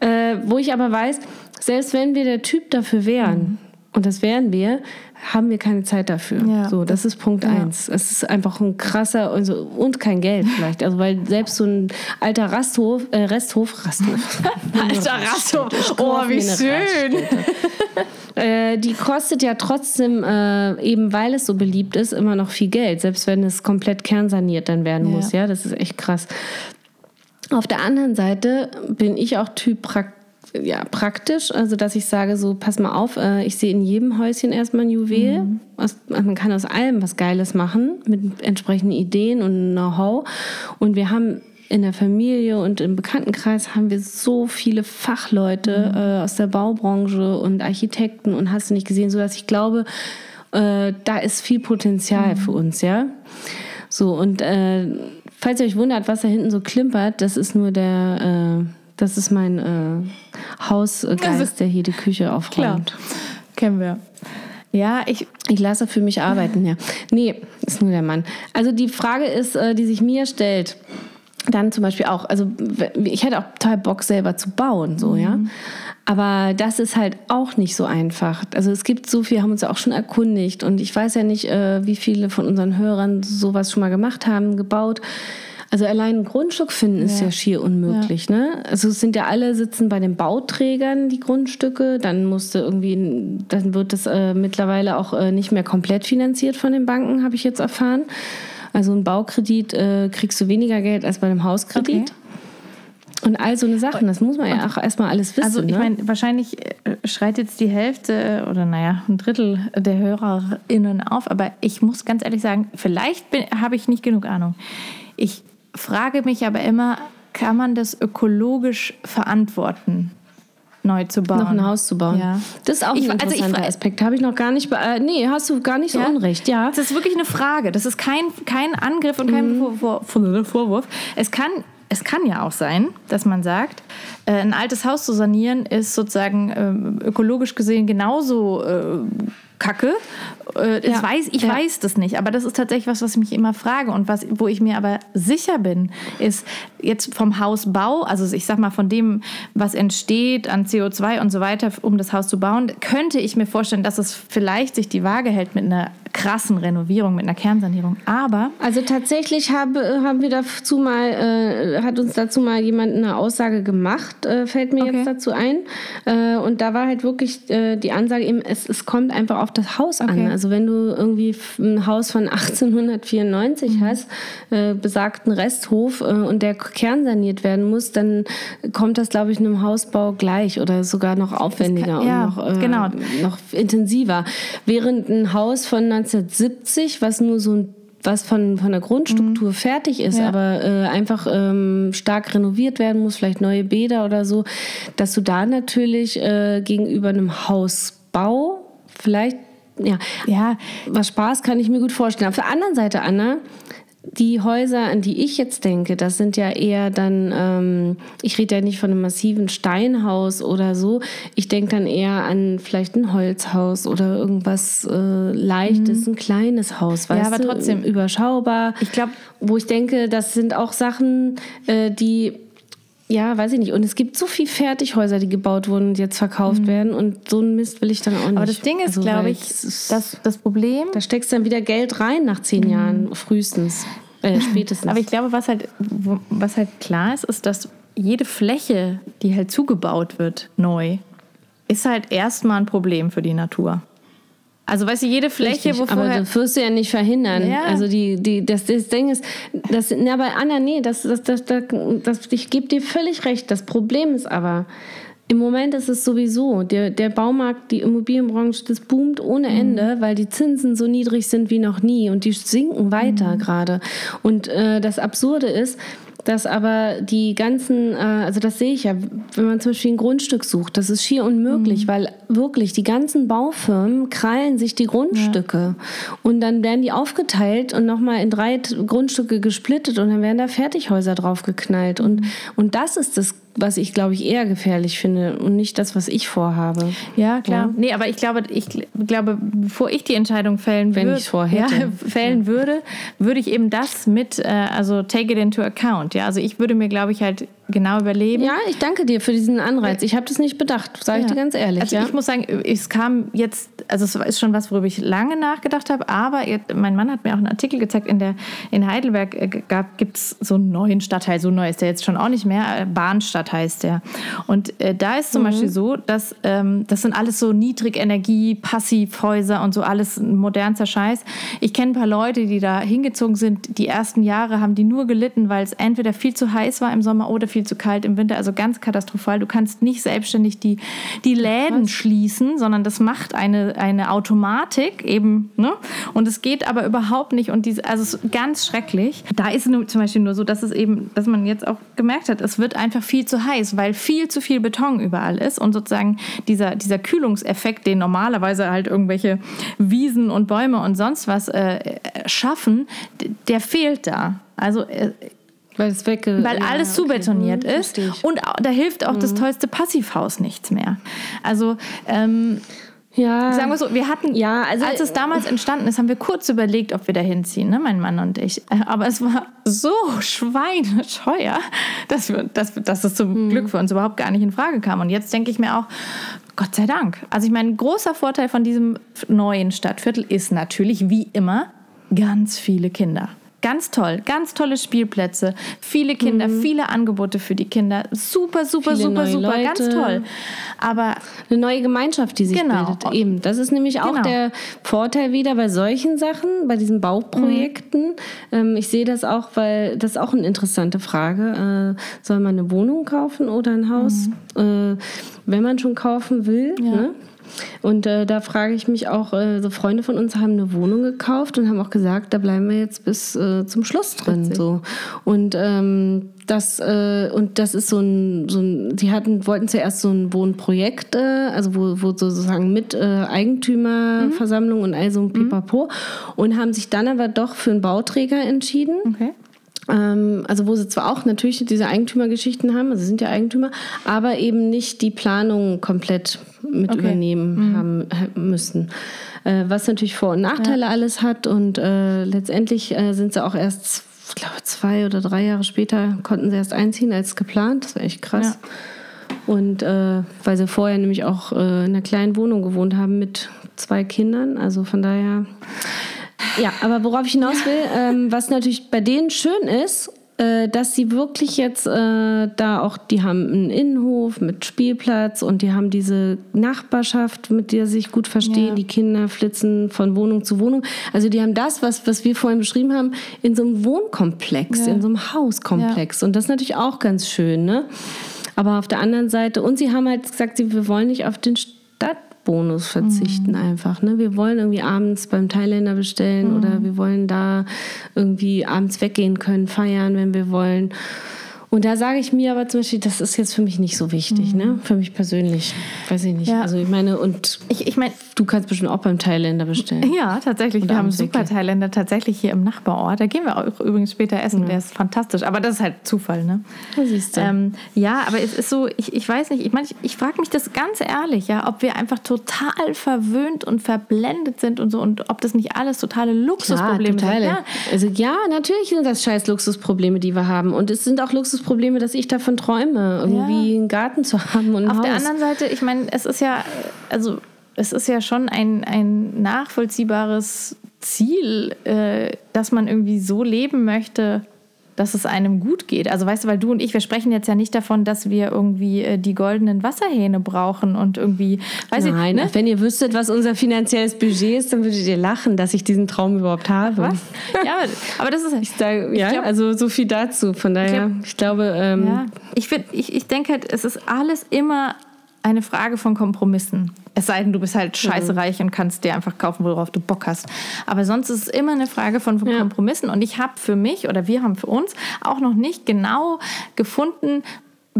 äh, wo ich aber weiß, selbst wenn wir der Typ dafür wären, und das wären wir, haben wir keine Zeit dafür. Ja. So, das ist Punkt eins. Es ist einfach ein krasser also, und kein Geld vielleicht. Also weil selbst so ein alter Rasthof, äh, Resthof, Rasthof. Alter Rasso. Oh, wie schön. äh, die kostet ja trotzdem, äh, eben weil es so beliebt ist, immer noch viel Geld. Selbst wenn es komplett kernsaniert dann werden Ja. muss. Ja, das ist echt krass. Auf der anderen Seite bin ich auch Typ Prakt ja, praktisch, also dass ich sage, so pass mal auf, äh, ich sehe in jedem Häuschen erstmal ein Juwel. Aus, also man kann aus allem was Geiles machen, mit entsprechenden Ideen und Know-how. Und wir haben in der Familie und im Bekanntenkreis haben wir so viele Fachleute äh, aus der Baubranche und Architekten und hast du nicht gesehen, so dass ich glaube, äh, da ist viel Potenzial für uns, ja. So und äh, falls ihr euch wundert, was da hinten so klimpert, das ist nur der, äh, das ist mein äh, Hausgeist, der hier die Küche aufräumt. Kennen wir. Ja, ich, Ich lasse für mich arbeiten, ja. Nee, ist nur der Mann. Also die Frage ist, äh, die sich mir stellt, dann zum Beispiel auch, also ich hätte auch total Bock selber zu bauen, so, ja. Aber das ist halt auch nicht so einfach. Also es gibt so viel, haben uns ja auch schon erkundigt und ich weiß ja nicht, äh, wie viele von unseren Hörern sowas schon mal gemacht haben, gebaut. Also allein ein Grundstück finden ist Ja. ja schier unmöglich, ne? Also es sind ja alle sitzen bei den Bauträgern die Grundstücke, dann musste irgendwie, dann wird das äh, mittlerweile auch äh, nicht mehr komplett finanziert von den Banken, habe ich jetzt erfahren. Also ein Baukredit äh, kriegst du weniger Geld als bei einem Hauskredit. Okay. Und all so eine Sachen, das muss man ja auch erstmal alles wissen. also ich ne? meine, wahrscheinlich äh, schreit jetzt die Hälfte oder naja, ein Drittel der HörerInnen auf, aber ich muss ganz ehrlich sagen, vielleicht habe ich nicht genug Ahnung. Ich frage mich aber immer, kann man das ökologisch verantworten, neu zu bauen? noch ein Haus zu bauen. Ja. Das ist auch Ich- ein also ich- interessanter Aspekt. Habe ich noch gar nicht. Äh, nee, hast du gar nicht so Ja? unrecht. Ja. Das ist wirklich eine Frage. Das ist kein, kein Angriff und kein Vor Vorwurf. Es kann, es kann ja auch sein, dass man sagt, ein altes Haus zu sanieren ist sozusagen ähm, ökologisch gesehen genauso äh, kacke. Äh, Ja. weiß, ich Ja. weiß das nicht, aber das ist tatsächlich was, was ich mich immer frage und was, wo ich mir aber sicher bin, ist jetzt vom Hausbau, also ich sag mal von dem, was entsteht an CO2 und so weiter, um das Haus zu bauen, könnte ich mir vorstellen, dass es vielleicht sich die Waage hält mit einer krassen Renovierung, mit einer Kernsanierung. Aber Also tatsächlich habe, haben wir dazu mal, äh, hat uns dazu mal jemand eine Aussage gemacht, äh, fällt mir Okay. jetzt dazu ein. Äh, und da war halt wirklich äh, die Ansage eben, es, es kommt einfach auf das Haus an. Okay. Also wenn du irgendwie ein Haus von 1894 Mhm. hast, äh, besagten Resthof äh, und der kernsaniert werden muss, dann kommt das, glaube ich, einem Hausbau gleich oder sogar noch aufwendiger ja, und noch, äh, genau. noch intensiver. Während ein Haus von 1970, was nur so ein was von, von der Grundstruktur fertig ist, Mhm. Ja. aber äh, einfach ähm, stark renoviert werden muss, vielleicht neue Bäder oder so, dass du da natürlich äh, gegenüber einem Hausbau vielleicht, ja, ja, was Spaß kann ich mir gut vorstellen. Auf der anderen Seite, Anna, die Häuser, an die ich jetzt denke, das sind ja eher dann, ähm, ich rede ja nicht von einem massiven Steinhaus oder so. Ich denke dann eher an vielleicht ein Holzhaus oder irgendwas äh, Leichtes, ein kleines Haus, weißt Mhm. aber du? trotzdem. Überschaubar. Ich glaub- Wo ich denke, das sind auch Sachen, äh, die ja, weiß ich nicht. Und es gibt so viel Fertighäuser, die gebaut wurden und jetzt verkauft werden. Und so ein Mist will ich dann auch nicht. Mhm. aber das Ding ist, Also, glaube ich, dass das Problem da steckst dann wieder Geld rein nach zehn Jahren, frühestens. Äh, spätestens. Aber ich glaube, was halt, was halt klar ist, ist, dass jede Fläche, die halt zugebaut wird, neu, ist halt erstmal ein Problem für die Natur. Also weißt du, jede Fläche, Richtig, wo aber das wirst du ja nicht verhindern. Ja. Also die, die, das, das Ding ist, das, na, aber Anna, nee, das, das, das, das, das, ich gebe dir völlig recht. Das Problem ist aber, im Moment ist es sowieso, der, der Baumarkt, die Immobilienbranche, das boomt ohne Ende, weil die Zinsen so niedrig sind wie noch nie und die sinken weiter gerade. Und äh, das Absurde ist, dass aber die ganzen, äh, also das sehe ich ja, wenn man zum Beispiel ein Grundstück sucht, das ist schier unmöglich, weil wirklich die ganzen Baufirmen krallen sich die Grundstücke. Und dann werden die aufgeteilt und nochmal in drei Grundstücke gesplittet und dann werden da Fertighäuser draufgeknallt und, und das ist das, was ich glaube ich eher gefährlich finde und nicht das, was ich vorhabe. Ja, klar. Ja. Nee, aber ich glaube, ich gl- glaube, bevor ich die Entscheidung fällen Wenn würde, ich's vorhätte. ja, fällen würde, würde ich eben das mit, äh, also take it into account. Ja, also ich würde mir, glaube ich, halt genau überleben. Ja, ich danke dir für diesen Anreiz. Ich habe das nicht bedacht, sage ich Ja. dir ganz ehrlich. Also ja? ich muss sagen, es kam jetzt, also es ist schon was, worüber ich lange nachgedacht habe, aber jetzt, mein Mann hat mir auch einen Artikel gezeigt, in, der, in Heidelberg äh, gibt es so einen neuen Stadtteil, so neu ist der jetzt schon auch nicht mehr, äh, Bahnstadt heißt der. Und äh, da ist zum Beispiel so, dass ähm, das sind alles so Niedrigenergie, Passivhäuser und so alles modernster Scheiß. Ich kenne ein paar Leute, die da hingezogen sind, die ersten Jahre haben die nur gelitten, weil es entweder viel zu heiß war im Sommer oder viel viel zu kalt im Winter, also ganz katastrophal. Du kannst nicht selbstständig die, die Läden schließen, sondern das macht eine, eine Automatik eben. Ne? Und es geht aber überhaupt nicht. Und diese, also es ist ganz schrecklich. Da ist es zum Beispiel nur so, dass es eben, dass man jetzt auch gemerkt hat, es wird einfach viel zu heiß, weil viel zu viel Beton überall ist und sozusagen dieser, dieser Kühlungseffekt, den normalerweise halt irgendwelche Wiesen und Bäume und sonst was äh, schaffen, d- der fehlt da. Also äh, Weil es wegge weil ja, alles okay. zubetoniert Hm, ist und da hilft auch das tollste Passivhaus nichts mehr. Also ähm, Ja, sagen wir so, wir hatten, Ja, also- als es damals entstanden ist, haben wir kurz überlegt, ob wir da hinziehen, ne, mein Mann und ich. Aber es war so schweineteuer, dass, wir, dass, dass es zum Hm. Glück für uns überhaupt gar nicht in Frage kam. Und jetzt denke ich mir auch, Gott sei Dank. Also ich meine, ein großer Vorteil von diesem neuen Stadtviertel ist natürlich, wie immer, ganz viele Kinder. Ganz toll, ganz tolle Spielplätze, viele Kinder, viele Angebote für die Kinder. Super, super, Mhm. Viele super, super, ganz Leute. toll. Aber eine neue Gemeinschaft, die sich Genau. bildet. Eben, das ist nämlich auch Genau. der Vorteil wieder bei solchen Sachen, bei diesen Bauprojekten. Ähm, ich sehe das auch, weil das ist auch eine interessante Frage. Äh, soll man eine Wohnung kaufen oder ein Haus? Äh, wenn man schon kaufen will. Ne? Und äh, da frage ich mich auch, äh, so Freunde von uns haben eine Wohnung gekauft und haben auch gesagt, da bleiben wir jetzt bis äh, zum Schluss drin. So. Und ähm, das äh, und das ist so ein, so ein die hatten wollten zuerst so ein Wohnprojekt, äh, also wo, wo sozusagen mit äh, Eigentümerversammlung und all so ein Pipapo und haben sich dann aber doch für einen Bauträger entschieden. okay. Ähm, also wo sie zwar auch natürlich diese Eigentümergeschichten haben, also sie sind ja Eigentümer, aber eben nicht die Planung komplett mit Okay. übernehmen haben äh, müssen. Äh, was natürlich Vor- und Nachteile alles hat und äh, letztendlich äh, sind sie auch erst, ich glaube, zwei oder drei Jahre später konnten sie erst einziehen als geplant. Das war echt krass. Und äh, weil sie vorher nämlich auch äh, in einer kleinen Wohnung gewohnt haben mit zwei Kindern. Also von daher. Ja, aber worauf ich hinaus will, ähm, was natürlich bei denen schön ist, äh, dass sie wirklich jetzt äh, da auch, die haben einen Innenhof mit Spielplatz und die haben diese Nachbarschaft, mit der sie sich gut verstehen. Ja. Die Kinder flitzen von Wohnung zu Wohnung. Also die haben das, was, was wir vorhin beschrieben haben, in so einem Wohnkomplex, Ja. in so einem Hauskomplex. Und das ist natürlich auch ganz schön, ne? Aber auf der anderen Seite, und sie haben halt gesagt, sie, wir wollen nicht auf den Stadtbonus verzichten einfach. Ne? Wir wollen irgendwie abends beim Thailänder bestellen oder wir wollen da irgendwie abends weggehen können, feiern, wenn wir wollen. Und da sage ich mir aber zum Beispiel, das ist jetzt für mich nicht so wichtig, ne? Für mich persönlich. Weiß ich nicht. Ja. Also ich meine, und Ich, ich meine, du kannst bestimmt auch beim Thailänder bestellen. Ja, tatsächlich. Oder wir haben super. Thailänder tatsächlich hier im Nachbarort. Da gehen wir auch übrigens später essen. Der ist fantastisch. Aber das ist halt Zufall, ne? Ja, siehst du. Ähm, ja, aber es ist so, ich, ich weiß nicht, ich meine, ich, ich frage mich das ganz ehrlich, ja, ob wir einfach total verwöhnt und verblendet sind und so und ob das nicht alles totale Luxusprobleme sind. Ja, Also ja, natürlich sind das scheiß Luxusprobleme, die wir haben. Und es sind auch Luxusprobleme, dass ich davon träume, irgendwie einen Garten zu haben und Auf Haus. der anderen Seite, ich meine, es ist ja, also es ist ja schon ein, ein nachvollziehbares Ziel, äh, dass man irgendwie so leben möchte, dass es einem gut geht. Also weißt du, weil du und ich, wir sprechen jetzt ja nicht davon, dass wir irgendwie äh, die goldenen Wasserhähne brauchen und irgendwie, weiß Nein, ich, ne? wenn ihr wüsstet, was unser finanzielles Budget ist, dann würdet ihr lachen, dass ich diesen Traum überhaupt habe. Was? Ja, aber, das ist Da, ja, glaub- also so viel dazu. Von daher, ich, glaube, ähm, Ja, ich, find, ich, ich denke halt, es ist alles immer eine Frage von Kompromissen. Es sei denn, du bist halt scheiße reich und kannst dir einfach kaufen, worauf du Bock hast. Aber sonst ist es immer eine Frage von Ja. Kompromissen. Und ich habe für mich oder wir haben für uns auch noch nicht genau gefunden,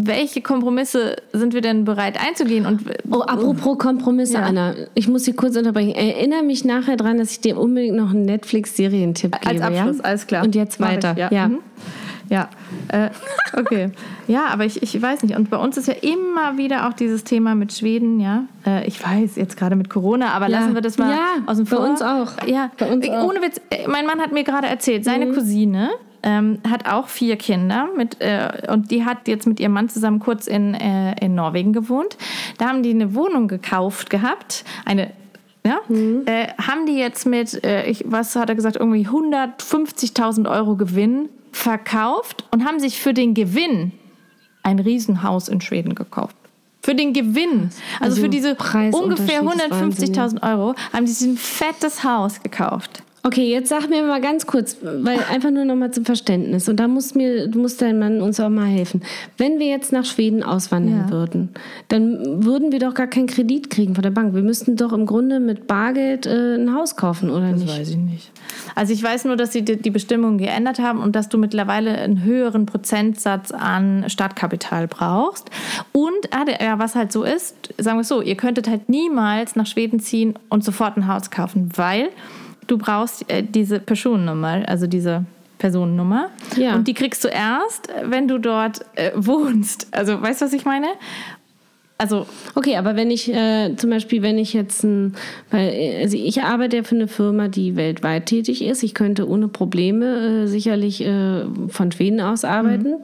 welche Kompromisse sind wir denn bereit einzugehen. Und Oh, apropos Kompromisse, Ja. Anna. Ich muss Sie kurz unterbrechen. Erinnere mich nachher dran, dass ich dir unbedingt noch einen Netflix-Serientipp gebe. als Abschluss, ja? alles klar. Und jetzt Mach ich, weiter. ja. ja. Mhm. Ja, äh, okay. Ja, aber ich, ich weiß nicht. Und bei uns ist ja immer wieder auch dieses Thema mit Schweden, ja. Äh, ich weiß, jetzt gerade mit Corona, aber Ja. lassen wir das mal Ja, aus dem bei Vor. uns auch. Ja, Bei uns Äh, auch. Mhm. ohne Witz. äh, Mein Mann hat mir gerade erzählt, seine Cousine ähm, hat auch vier Kinder mit, äh, und die hat jetzt mit ihrem Mann zusammen kurz in, äh, in Norwegen gewohnt. Da haben die eine Wohnung gekauft gehabt, eine ja, Mhm. äh, haben die jetzt mit, äh, ich, was hat er gesagt, irgendwie 150.000 Euro Gewinn verkauft und haben sich für den Gewinn ein Riesenhaus in Schweden gekauft. Für den Gewinn, also, Also für diese ungefähr ist Wahnsinn, 150.000 Euro, haben die sich ein fettes Haus gekauft. Okay, jetzt sag mir mal ganz kurz, weil einfach nur noch mal zum Verständnis. Und da muss mir, muss dein Mann uns auch mal helfen. Wenn wir jetzt nach Schweden auswandern Ja. würden, dann würden wir doch gar keinen Kredit kriegen von der Bank. Wir müssten doch im Grunde mit Bargeld äh, ein Haus kaufen, oder Das nicht? weiß ich nicht. Also ich weiß nur, dass sie die, die Bestimmungen geändert haben und dass du mittlerweile einen höheren Prozentsatz an Startkapital brauchst. Und ah, ja, was halt so ist, sagen wir es so, ihr könntet halt niemals nach Schweden ziehen und sofort ein Haus kaufen, weil du brauchst äh, diese Personennummer, also diese Personennummer. Ja. Und die kriegst du erst, wenn du dort äh, wohnst. Also weißt du, was ich meine? Also Okay, aber wenn ich äh, zum Beispiel, wenn ich jetzt ein, weil äh, also ich arbeite ja für eine Firma, die weltweit tätig ist. Ich könnte ohne Probleme äh, sicherlich äh, von Schweden aus arbeiten,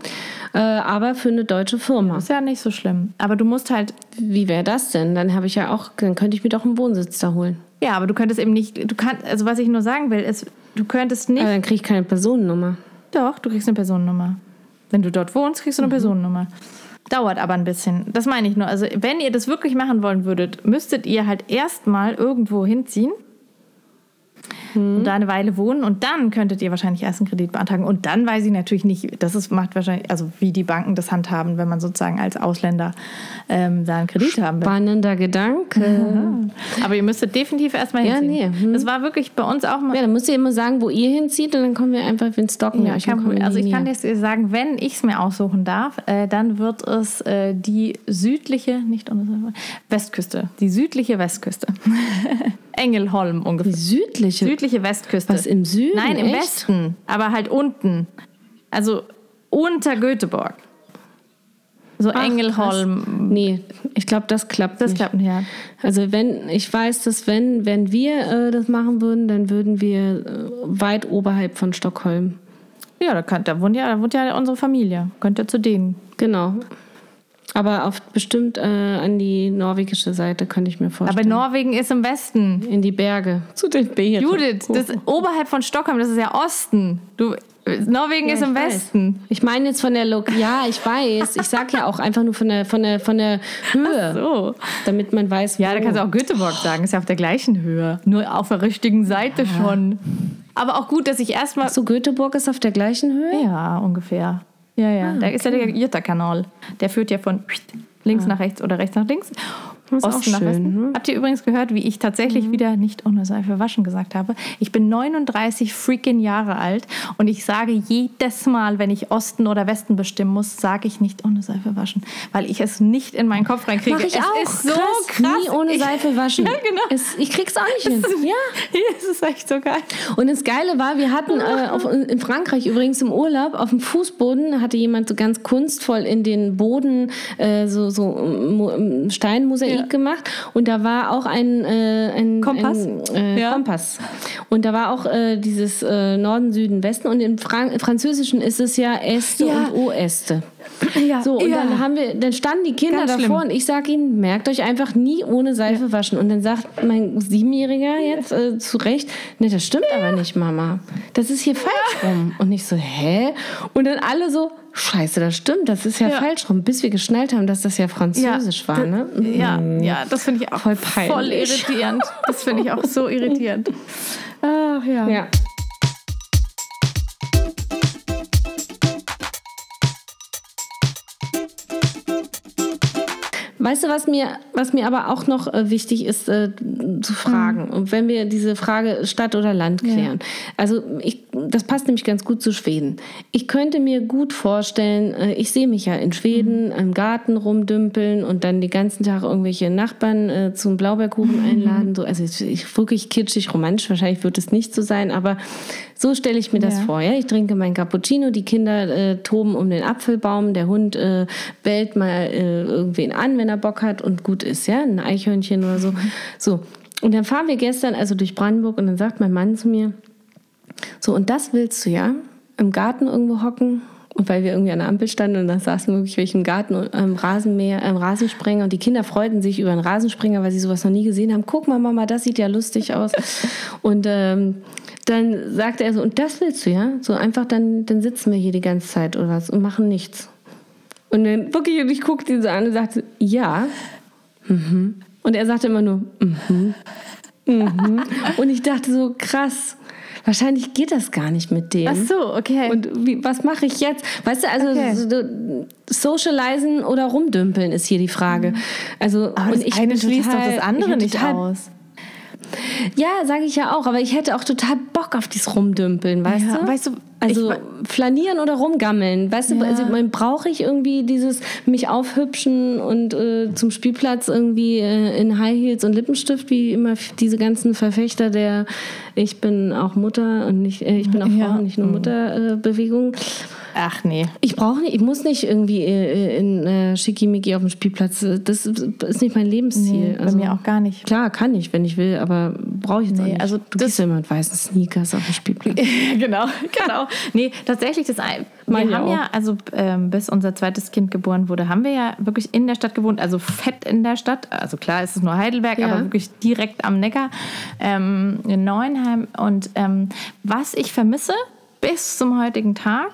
äh, aber für eine deutsche Firma. ist ja nicht so schlimm. Aber du musst halt Wie wäre das denn? Dann habe ich ja auch, dann könnte ich mir doch einen Wohnsitz da holen. Ja, aber du könntest eben nicht, du kannst, also was ich nur sagen will, ist, du könntest nicht, Aber dann kriege ich keine Personennummer. doch, du kriegst eine Personennummer. Wenn du dort wohnst, kriegst du eine Personennummer. Dauert aber ein bisschen. Das meine ich nur. Also, wenn ihr das wirklich machen wollen würdet, müsstet ihr halt erstmal irgendwo hinziehen und da eine Weile wohnen und dann könntet ihr wahrscheinlich erst einen Kredit beantragen. Und dann weiß ich natürlich nicht, das ist, macht wahrscheinlich, also wie die Banken das handhaben, wenn man sozusagen als Ausländer ähm, da einen Kredit haben will. Spannender Gedanke. Aber ihr müsstet definitiv erstmal Ja, hinziehen. nee, hm. Das war wirklich bei uns auch mal. Ja, dann müsst ihr immer sagen, wo ihr hinzieht und dann kommen wir einfach, wir stalken Ja, Problem. Also ich kann dir sagen, wenn ich es mir aussuchen darf, äh, dann wird es äh, die südliche, nicht Westküste, die südliche Westküste. Engelholm Die ungefähr. südliche. Südliche Westküste. Was, im Süden? Nein, im Echt? Westen, aber halt unten. Also unter Göteborg. So Ach, Engelholm. Nee, ich glaube, das klappt Das nicht. klappt nicht. Ja. Also wenn, ich weiß, dass wenn, wenn wir äh, das machen würden, dann würden wir äh, weit oberhalb von Stockholm. Ja, da, kann, da, wohnt ja, da wohnt ja unsere Familie. Könnt ihr zu denen. Genau. Aber auf bestimmt äh, an die norwegische Seite könnte ich mir Aber vorstellen. Norwegen ist im Westen. in die Berge. Zu den Bären. Judith, das ist oberhalb von Stockholm, das ist ja Osten. Du, Norwegen ist ich im weiß. Westen. Ich meine jetzt von der Lok ja, ich weiß. Ich sag ja auch einfach nur von der von der von der Höhe, So. damit man weiß, Ja, wo. da kannst du auch Göteborg sagen, ist ja auf der gleichen Höhe. Nur auf der richtigen Seite schon. Aber auch gut, dass ich erstmal. so Göteborg ist auf der gleichen Höhe. Ja, ungefähr. Ja, ja. da ist ja der Jutta-Kanal. Der führt ja von links nach rechts oder rechts nach links. Ist Osten nach schön, Westen. ne? Habt ihr übrigens gehört, wie ich tatsächlich wieder nicht ohne Seife waschen gesagt habe? Ich bin 39 freaking Jahre alt und ich sage jedes Mal, wenn ich Osten oder Westen bestimmen muss, sage ich nicht ohne Seife waschen, weil ich es nicht in meinen Kopf reinkriege. Mach ich es auch. ist so krass. krass. Nie ohne Ich- Seife waschen. Ja, genau. Es, ich krieg's auch nicht hin. Ja. Ja, es ist echt so geil. Und das Geile war, wir hatten äh, auf, in Frankreich übrigens im Urlaub auf dem Fußboden hatte jemand so ganz kunstvoll in den Boden äh, so, so ähm, Steinmosaik Ja. gemacht und da war auch ein, äh, ein Kompass? ein, äh, Ja. Kompass und da war auch äh, dieses äh, Norden, Süden, Westen und im Fran Französischen ist es ja Este Ja. und Oeste. Ja, So, und ja. dann haben wir, dann standen die Kinder Ganz davor schlimm. und ich sage ihnen, merkt euch einfach nie ohne Seife waschen. Und dann sagt mein Siebenjähriger jetzt äh, zu Recht, ne, das stimmt aber nicht, Mama. Das ist hier falsch rum. Und ich so, hä? Und dann alle so, scheiße, das stimmt, das ist ja, Ja. falsch rum, bis wir geschnallt haben, dass das ja französisch war, ne? Ja, ja, das finde ich auch Voll peinlich. voll irritierend. Das finde ich auch so irritierend. Ach ja. Ja. Weißt du, was mir, was mir aber auch noch äh, wichtig ist äh, zu fragen, und wenn wir diese Frage Stadt oder Land klären. Also ich, das passt nämlich ganz gut zu Schweden. Ich könnte mir gut vorstellen, äh, ich sehe mich ja in Schweden im Garten rumdümpeln und dann den ganzen Tag irgendwelche Nachbarn äh, zum Blaubeerkuchen einladen. So, also ich, ich wirklich kitschig romantisch, wahrscheinlich wird es nicht so sein, aber so stelle ich mir das Ja. vor. Ja? Ich trinke mein Cappuccino, die Kinder äh, toben um den Apfelbaum, der Hund äh, bellt mal äh, irgendwen an, wenn er Bock hat und gut ist, ja, ein Eichhörnchen oder so. So. Und dann fahren wir gestern also durch Brandenburg und dann sagt mein Mann zu mir, so, und das willst du ja? Im Garten irgendwo hocken? Und weil wir irgendwie an der Ampel standen und da saßen wirklich welche im Garten und am Rasenmäher, am Rasensprenger und die Kinder freuten sich über einen Rasensprenger, weil sie sowas noch nie gesehen haben. Guck mal, Mama, das sieht ja lustig aus. Und ähm, dann sagte er so, und das willst du, ja? So einfach, dann, dann sitzen wir hier die ganze Zeit oder was und machen nichts. Und dann wirklich, und ich guckte ihn so an und sagte, ja. Und er sagte immer nur, mhm. Mhm. Und ich dachte so, krass. wahrscheinlich geht das gar nicht mit dem. Ach so, okay. Und wie, was mache ich jetzt? Weißt du, also Okay. so, socialisen oder rumdümpeln ist hier die Frage. Also Aber und das ich eine schließt doch das andere ich bin nicht aus. Ja, sage ich ja auch, aber ich hätte auch total Bock auf dieses Rumdümpeln, weißt Ja, du? weißt du, also ich- flanieren oder rumgammeln, weißt du? Ja. Also man brauche ich irgendwie dieses mich aufhübschen und äh, zum Spielplatz irgendwie äh, in High Heels und Lippenstift, wie immer diese ganzen Verfechter der ich bin auch Mutter und nicht äh, ich bin auch Ja. Frau und nicht nur Mutter äh, Bewegung. Ach nee. Ich brauche nicht, ich muss nicht irgendwie äh, in äh, Schickimicki auf dem Spielplatz. Das ist nicht mein Lebensziel. Nee, bei mir auch gar nicht. Klar, kann ich, wenn ich will, aber brauche ich jetzt Nee, nicht. also du das- gehst ja immer mit weißen Sneakers auf dem Spielplatz. genau, genau. Nee, tatsächlich, das wir haben auch. ja, also ähm, bis unser zweites Kind geboren wurde, haben wir ja wirklich in der Stadt gewohnt, also fett in der Stadt. Also klar, es ist nur Heidelberg, Ja. aber wirklich direkt am Neckar ähm, in Neuenheim. Und ähm, was ich vermisse bis zum heutigen Tag,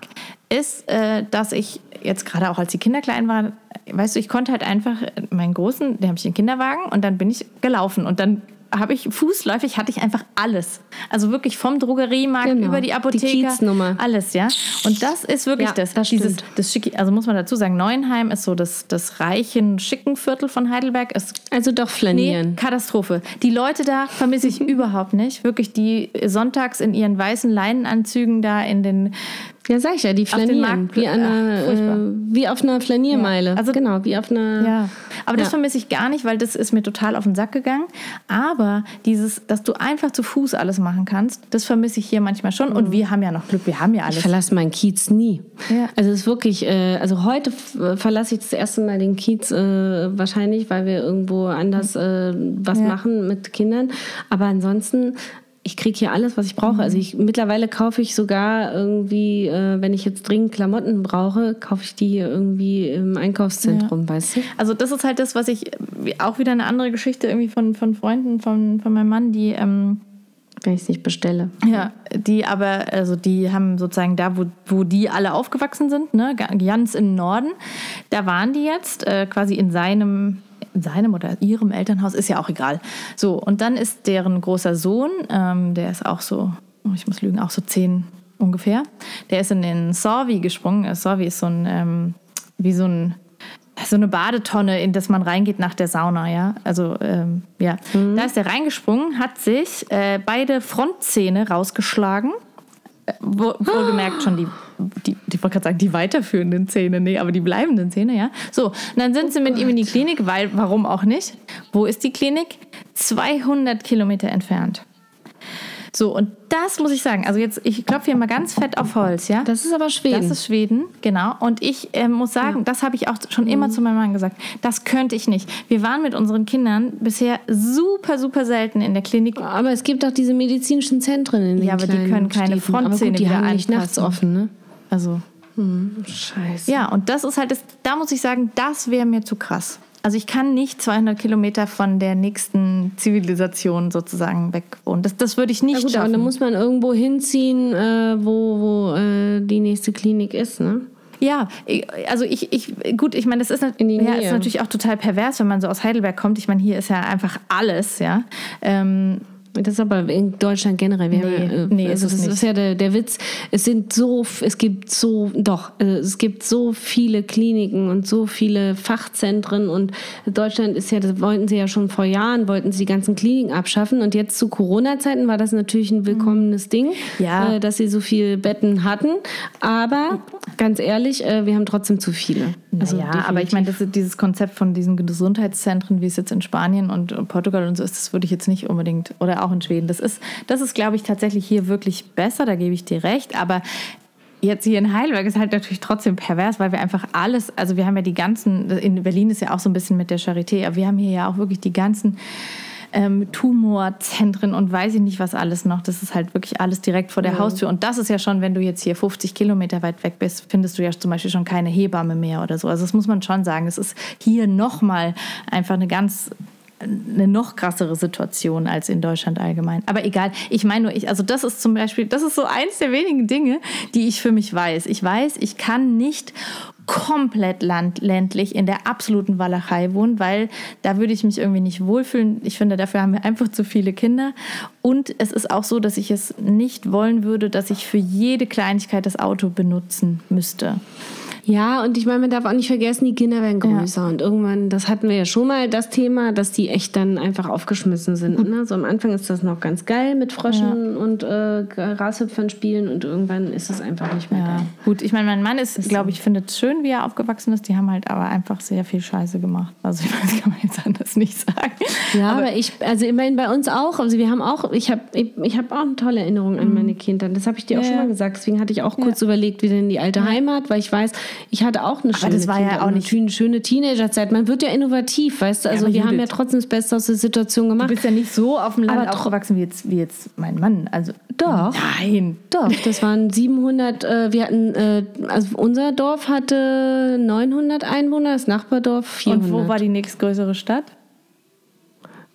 ist, äh, dass ich jetzt gerade auch als die Kinder klein waren, weißt du, ich konnte halt einfach meinen Großen, den habe ich in den Kinderwagen und dann bin ich gelaufen und dann habe ich fußläufig hatte ich einfach alles. Also wirklich vom Drogeriemarkt Genau. über die Die Apotheke, Kieznummer. alles, ja. Und das ist wirklich Ja, das, das dieses, das schicke, also muss man dazu sagen, Neuenheim ist so das, das reichen, schicken Viertel von Heidelberg. Es Also doch Nee, flanieren. Katastrophe. Die Leute da vermisse ich überhaupt nicht. Wirklich, die sonntags in ihren weißen Leinenanzügen da in den. Ja, sag ich ja, die flanieren. Markt- Wie, Ach, einer, furchtbar. äh, wie auf einer Flaniermeile. Ja, also- genau, wie auf einer. Ja. Aber das Ja. vermisse ich gar nicht, weil das ist mir total auf den Sack gegangen. Aber dieses, dass du einfach zu Fuß alles machen kannst, das vermisse ich hier manchmal schon. Und wir haben ja noch Glück, wir haben ja Ich alles. verlasse meinen Kiez nie. Ja. Also es ist wirklich, äh, also heute f- verlasse ich das erste Mal den Kiez äh, wahrscheinlich, weil wir irgendwo anders äh, was machen mit Kindern. Aber ansonsten, ich kriege hier alles, was ich brauche. Also ich mittlerweile kaufe ich sogar irgendwie, äh, wenn ich jetzt dringend Klamotten brauche, kaufe ich die hier irgendwie im Einkaufszentrum, weißt du? Also das ist halt das, was ich, auch wieder eine andere Geschichte irgendwie von, von Freunden von, von meinem Mann, die... Ähm, Wenn ich es nicht bestelle. Ja, die aber, also die haben sozusagen da, wo, wo die alle aufgewachsen sind, ne, ga- ganz im Norden, da waren die jetzt äh, quasi in seinem, in seinem oder ihrem Elternhaus, ist ja auch egal. So, und dann ist deren großer Sohn, ähm, der ist auch so, ich muss lügen, auch so zehn ungefähr, der ist in den Sorvi gesprungen. Äh, Sorvi ist so ein, ähm, wie so ein, so eine Badetonne, in das man reingeht nach der Sauna, ja. Also, ähm, ja. Da ist er reingesprungen, hat sich äh, beide Frontzähne rausgeschlagen. Äh, wo- Wohlgemerkt schon die, die, ich wollte gerade sagen, die weiterführenden Zähne, nee, aber die bleibenden Zähne, ja. So, und dann sind sie mit ihm in die Klinik, weil, warum auch nicht? Wo ist die Klinik? 200 Kilometer entfernt. So, und das muss ich sagen, also jetzt, ich klopfe hier mal ganz fett auf Holz, ja. Das ist aber Schweden. Das ist Schweden, genau. Und ich äh, muss sagen, das habe ich auch schon immer Mhm. zu meinem Mann gesagt. Das könnte ich nicht. Wir waren mit unseren Kindern bisher super, super selten in der Klinik. aber es gibt auch diese medizinischen Zentren in den Ja, aber die können keine Städten. Aber Frontzähne gut, die haben nicht nachts offen, ne? Also, Scheiße. ja, und das ist halt, das, da muss ich sagen, das wäre mir zu krass. Also ich kann nicht 200 Kilometer von der nächsten Zivilisation sozusagen weg wohnen. Das, das würde ich nicht Ja gut, aber schaffen. dann muss man irgendwo hinziehen, äh, wo, wo äh, die nächste Klinik ist, ne? Ja, also ich, ich gut, ich meine, das ist, ja, ist natürlich auch total pervers, wenn man so aus Heidelberg kommt. Ich meine, hier ist ja einfach alles, ja. Ähm, Das ist aber in Deutschland generell. Wir Nee, haben äh, nee, also ist es das nicht. ist ja der, der Witz. Es sind so, es gibt so, doch, also es gibt so viele Kliniken und so viele Fachzentren und Deutschland ist ja, das wollten sie ja schon vor Jahren, wollten sie die ganzen Kliniken abschaffen und jetzt zu Corona-Zeiten war das natürlich ein willkommenes Ding, Ja. äh, dass sie so viele Betten hatten. Aber ganz ehrlich, äh, wir haben trotzdem zu viele. Also ja, aber ich meine, dieses Konzept von diesen Gesundheitszentren, wie es jetzt in Spanien und Portugal und so ist, das würde ich jetzt nicht unbedingt, oder auch in Schweden. Das ist, das ist, glaube ich, tatsächlich hier wirklich besser, da gebe ich dir recht. Aber jetzt hier in Heidelberg ist halt natürlich trotzdem pervers, weil wir einfach alles, also wir haben ja die ganzen, in Berlin ist ja auch so ein bisschen mit der Charité, aber wir haben hier ja auch wirklich die ganzen ähm, Tumorzentren und weiß ich nicht was alles noch. Das ist halt wirklich alles direkt vor der Haustür. Und das ist ja schon, wenn du jetzt hier 50 Kilometer weit weg bist, findest du ja zum Beispiel schon keine Hebamme mehr oder so. Also das muss man schon sagen. Es ist hier nochmal einfach eine ganz eine noch krassere Situation als in Deutschland allgemein. Aber egal, ich meine nur, ich, also das ist zum Beispiel, das ist so eins der wenigen Dinge, die ich für mich weiß. Ich weiß, ich kann nicht komplett land, ländlich in der absoluten Walachei wohnen, weil da würde ich mich irgendwie nicht wohlfühlen. Ich finde, dafür haben wir einfach zu viele Kinder. Und es ist auch so, dass ich es nicht wollen würde, dass ich für jede Kleinigkeit das Auto benutzen müsste. Ja, und ich meine, man darf auch nicht vergessen, die Kinder werden größer. Und irgendwann, das hatten wir ja schon mal, das Thema, dass die echt dann einfach aufgeschmissen sind. Ne? So am Anfang ist das noch ganz geil mit Fröschen und äh, Grashüpfern spielen und irgendwann ist es einfach nicht mehr Ja, geil. gut. Ich meine, mein Mann ist, glaube ich, findet es schön, wie er aufgewachsen ist. Die haben halt aber einfach sehr viel Scheiße gemacht. Also ich weiß, kann man jetzt anders nicht sagen. Ja, aber, ich, also immerhin bei uns auch. Also wir haben auch, ich habe ich, ich hab auch eine tolle Erinnerung an meine Kindheit. Das habe ich dir auch Mhm. Ja, schon mal ja. gesagt. Deswegen hatte ich auch kurz überlegt, wieder in die alte Heimat, weil ich weiß, ich hatte auch eine schöne das war ja Kindheit auch nicht- eine schöne Teenagerzeit. Man wird ja innovativ, weißt du? Also aber wir haben ja Judith- trotzdem das Beste aus der Situation Du gemacht. bist ja nicht so auf dem Land Aber aufgewachsen wie jetzt, wie jetzt mein Mann. Also Doch. Nein. Doch, das waren 700, äh, wir hatten, äh, also unser Dorf hatte 900 Einwohner, das Nachbardorf 400. Und wo war die nächstgrößere Stadt?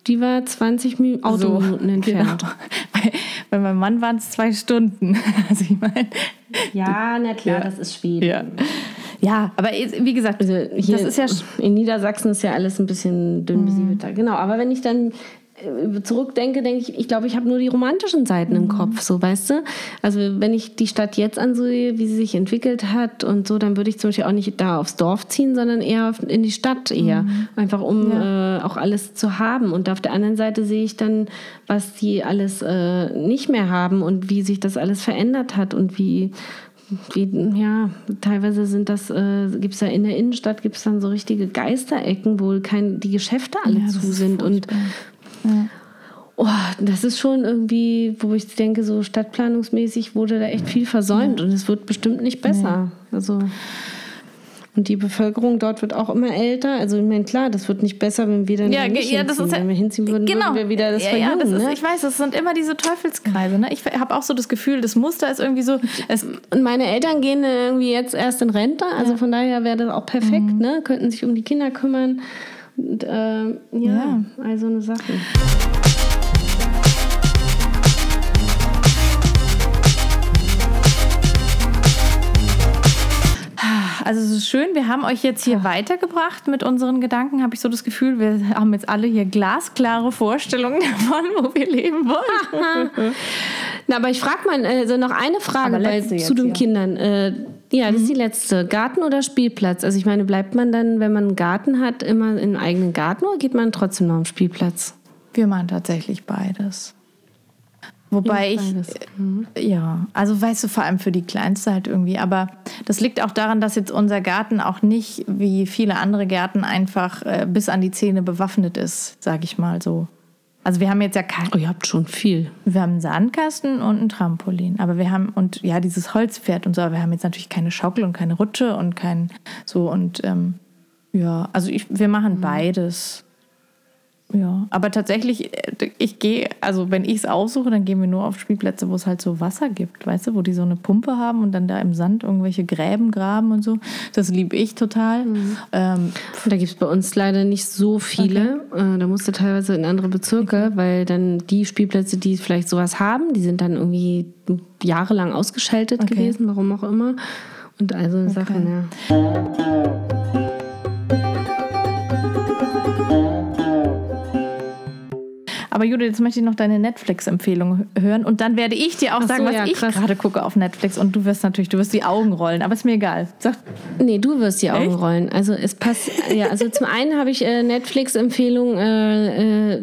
Die war 20 Minuten Autominuten entfernt. Genau. Bei, bei meinem Mann waren es zwei Stunden. Also ich meine, Ja, na klar, das ist Schweden. ja. Ja, aber wie gesagt, Also hier das ist ja in Niedersachsen ist ja alles ein bisschen dünn besiedelter. Genau, aber wenn ich dann äh, zurückdenke, denke ich, ich glaube, ich habe nur die romantischen Seiten im Kopf, so weißt du. Also wenn ich die Stadt jetzt ansehe, wie sie sich entwickelt hat und so, dann würde ich zum Beispiel auch nicht da aufs Dorf ziehen, sondern eher in die Stadt eher, einfach um äh, auch alles zu haben. Und auf der anderen Seite sehe ich dann, was die alles äh, nicht mehr haben und wie sich das alles verändert hat und wie wie, ja, teilweise sind das, äh, gibt es ja in der Innenstadt, gibt es dann so richtige Geisterecken, wo kein, die Geschäfte alle Ja, zu sind. Und oh, das ist schon irgendwie, wo ich denke, so stadtplanungsmäßig wurde da echt viel versäumt und es wird bestimmt nicht besser. Also. Und die Bevölkerung dort wird auch immer älter. Also, ich meine, klar, das wird nicht besser, wenn wir dann Ja, nicht ja, das hinziehen. ist ja- wenn wir hinziehen würden, genau. würden wir wieder das ja, ja, verjüngen. das ist, ne? Ich weiß, das sind immer diese Teufelskreise. Ne? Ich habe auch so das Gefühl, das Muster ist irgendwie so. Es, Und meine Eltern gehen irgendwie jetzt erst in Rente, also von daher wäre das auch perfekt, Mhm. ne? Könnten sich um die Kinder kümmern. Und, ähm, ja, Ja. all so eine Sache. Also es ist schön, wir haben euch jetzt hier weitergebracht mit unseren Gedanken, habe ich so das Gefühl. Wir haben jetzt alle hier glasklare Vorstellungen davon, wo wir leben wollen. Na, aber ich frage mal, also noch eine Frage bei, zu den hier. Mhm. Kindern. Äh, ja, das ist die letzte. Garten oder Spielplatz? Also ich meine, bleibt man dann, wenn man einen Garten hat, immer im eigenen Garten oder geht man trotzdem noch am Spielplatz? Wir machen tatsächlich beides. Wobei Ja, ich, äh, ja, also weißt du, vor allem für die Kleinste halt irgendwie. Aber das liegt auch daran, dass jetzt unser Garten auch nicht wie viele andere Gärten einfach äh, bis an die Zähne bewaffnet ist, sage ich mal so. Also wir haben jetzt ja kein, Oh, ihr habt schon viel. wir haben einen Sandkasten und ein Trampolin, aber wir haben und ja dieses Holzpferd und so, aber wir haben jetzt natürlich keine Schaukel und keine Rutsche und kein so und ähm, ja, also ich, wir machen beides. Ja, aber tatsächlich, äh, ich gehe, also wenn ich es aussuche, dann gehen wir nur auf Spielplätze, wo es halt so Wasser gibt, weißt du, wo die so eine Pumpe haben und dann da im Sand irgendwelche Gräben graben und so. Das liebe ich total. Ähm, Da gibt es bei uns leider nicht so viele. Äh, da musst du teilweise in andere Bezirke, weil dann die Spielplätze, die vielleicht sowas haben, die sind dann irgendwie jahrelang ausgeschaltet Okay. gewesen, warum auch immer. Und also Sachen, ja. Aber Judith, jetzt möchte ich noch deine Netflix-Empfehlung hören und dann werde ich dir auch Ach sagen, so, was ja, ich gerade gucke auf Netflix und du wirst natürlich, du wirst die Augen rollen, aber ist mir egal. Sag, Nee, du wirst die Augen Echt? rollen. Also es passt. Ja, also zum einen habe ich äh, Netflix-Empfehlung äh, äh,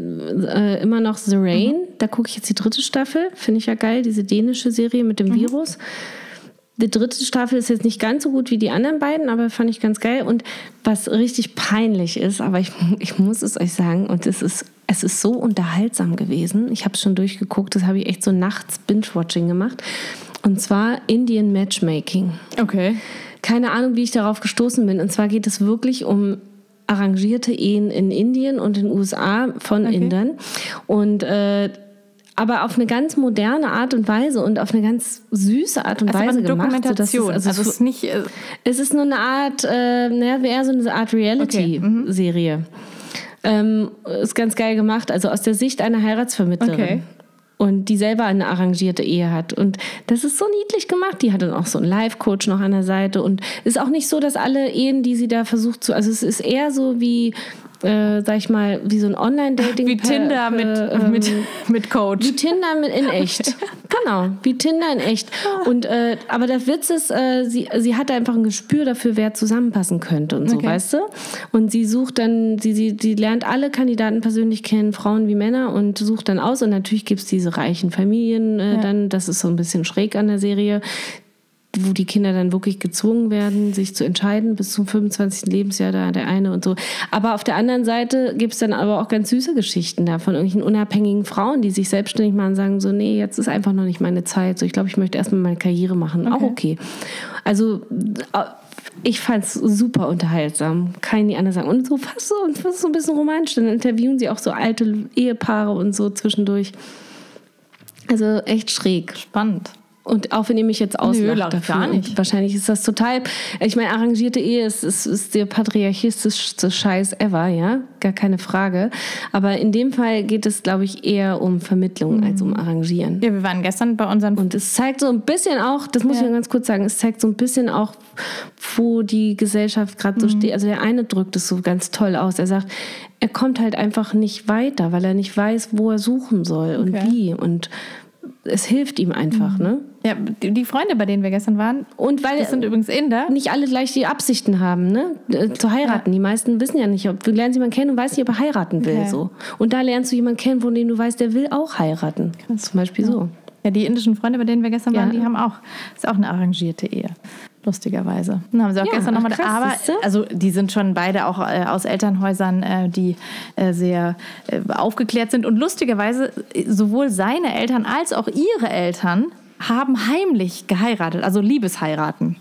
äh, immer noch The Rain. Da gucke ich jetzt die dritte Staffel. Finde ich ja geil, diese dänische Serie mit dem Virus. Die dritte Staffel ist jetzt nicht ganz so gut wie die anderen beiden, aber fand ich ganz geil. Und was richtig peinlich ist, aber ich, ich muss es euch sagen, und es ist, es ist so unterhaltsam gewesen. Ich habe es schon durchgeguckt, das habe ich echt so nachts Binge-Watching gemacht. Und zwar Indian Matchmaking okay. keine Ahnung, wie ich darauf gestoßen bin. Und zwar geht es wirklich um arrangierte Ehen in Indien und in den USA von Indern. Und äh, aber auf eine ganz moderne Art und Weise und auf eine ganz süße Art und Also Weise eine gemacht. Dokumentation. es, also, also es ist nicht. Äh, es ist nur eine Art, äh, naja, eher so eine Art Reality-Serie. Ähm, ist ganz geil gemacht, also aus der Sicht einer Heiratsvermittlerin. Okay. und die selber eine arrangierte Ehe hat. Und das ist so niedlich gemacht. Die hat dann auch so einen Life-Coach noch an der Seite und ist auch nicht so, dass alle Ehen, die sie da versucht zu, also es ist eher so wie äh, sag ich mal, wie so ein Online-Dating. Wie per- Tinder mit, per, mit, ähm, mit Coach. wie Tinder mit in echt. Genau, wie Tinder in echt. Und äh, aber der Witz ist, äh, sie, sie hat einfach ein Gespür dafür, wer zusammenpassen könnte und so, Okay. weißt du? Und sie sucht dann, sie, sie, sie lernt alle Kandidaten persönlich kennen, Frauen wie Männer, und sucht dann aus. Und natürlich gibt's diese reichen Familien äh, dann, das ist so ein bisschen schräg an der Serie wo die Kinder dann wirklich gezwungen werden, sich zu entscheiden bis zum 25. Lebensjahr da der eine und so. Aber auf der anderen Seite gibt's dann aber auch ganz süße Geschichten da von irgendwelchen unabhängigen Frauen, die sich selbstständig machen und sagen so, nee, jetzt ist einfach noch nicht meine Zeit. So, ich glaube, ich möchte erstmal meine Karriere machen. Auch okay. Also äh, ich fand's super unterhaltsam. Kann die andere sagen. Und so fast so, und fast so ein bisschen romantisch. Dann interviewen sie auch so alte Ehepaare und so zwischendurch. Also echt schräg. Spannend. Und auch wenn ihr mich jetzt auslacht dafür. gar nicht. Und wahrscheinlich ist das total. Ich meine, arrangierte Ehe ist, ist, ist der patriarchistischste Scheiß ever, ja? Gar keine Frage. Aber in dem Fall geht es, glaube ich, eher um Vermittlung als um Arrangieren. Ja, wir waren gestern bei unseren Und es zeigt so ein bisschen auch, das muss Ja. ich ganz kurz sagen, es zeigt so ein bisschen auch, wo die Gesellschaft gerade Mhm. so steht. Also der eine drückt es so ganz toll aus. Er sagt, er kommt halt einfach nicht weiter, weil er nicht weiß, wo er suchen soll und Okay. wie. Und es hilft ihm einfach, ne? Ja, die, Freunde, bei denen wir gestern waren, Und weil das sind übrigens Inder. nicht alle gleich die Absichten haben, ne? äh, zu heiraten. Die meisten wissen ja nicht, ob du lernst jemanden kennen und weißt nicht, ob er heiraten will. Okay. So. Und da lernst du jemanden kennen, von dem du weißt, der will auch heiraten. Zum Beispiel so. Ja, die indischen Freunde, bei denen wir gestern Ja. waren, die haben auch, ist auch eine arrangierte Ehe. Lustigerweise. Dann haben sie auch Ja, gestern nochmal, aber siehste? also die sind schon beide auch äh, aus Elternhäusern, äh, die äh, sehr äh, aufgeklärt sind. Und lustigerweise, sowohl seine Eltern als auch ihre Eltern haben heimlich geheiratet, also Liebesheiraten.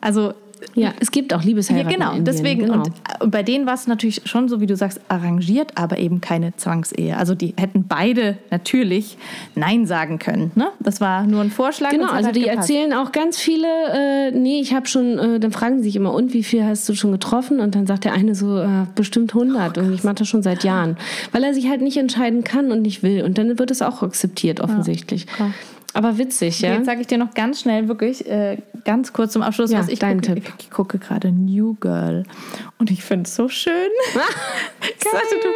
Also Ja, es gibt auch Liebesheiraten. ja, genau, in Indien, deswegen. Genau. Und, äh, bei denen war es natürlich schon so, wie du sagst, arrangiert, aber eben keine Zwangsehe. Also die hätten beide natürlich Nein sagen können. Ne? Das war nur ein Vorschlag. Genau, also halt die gepasst. erzählen auch ganz viele, äh, nee, ich habe schon, äh, dann fragen sie sich immer, und wie viel hast du schon getroffen? Und dann sagt der eine so, äh, bestimmt 100 und ich mache das schon seit Jahren. Weil er sich halt nicht entscheiden kann und nicht will. Und dann wird es auch akzeptiert, offensichtlich. klar. Aber witzig, ja? Jetzt sage ich dir noch ganz schnell, wirklich äh, ganz kurz zum Abschluss, Ja, was ich dein gucke. Tipp. Ich, gucke gerade New Girl und ich finde es so schön. Sagte, du,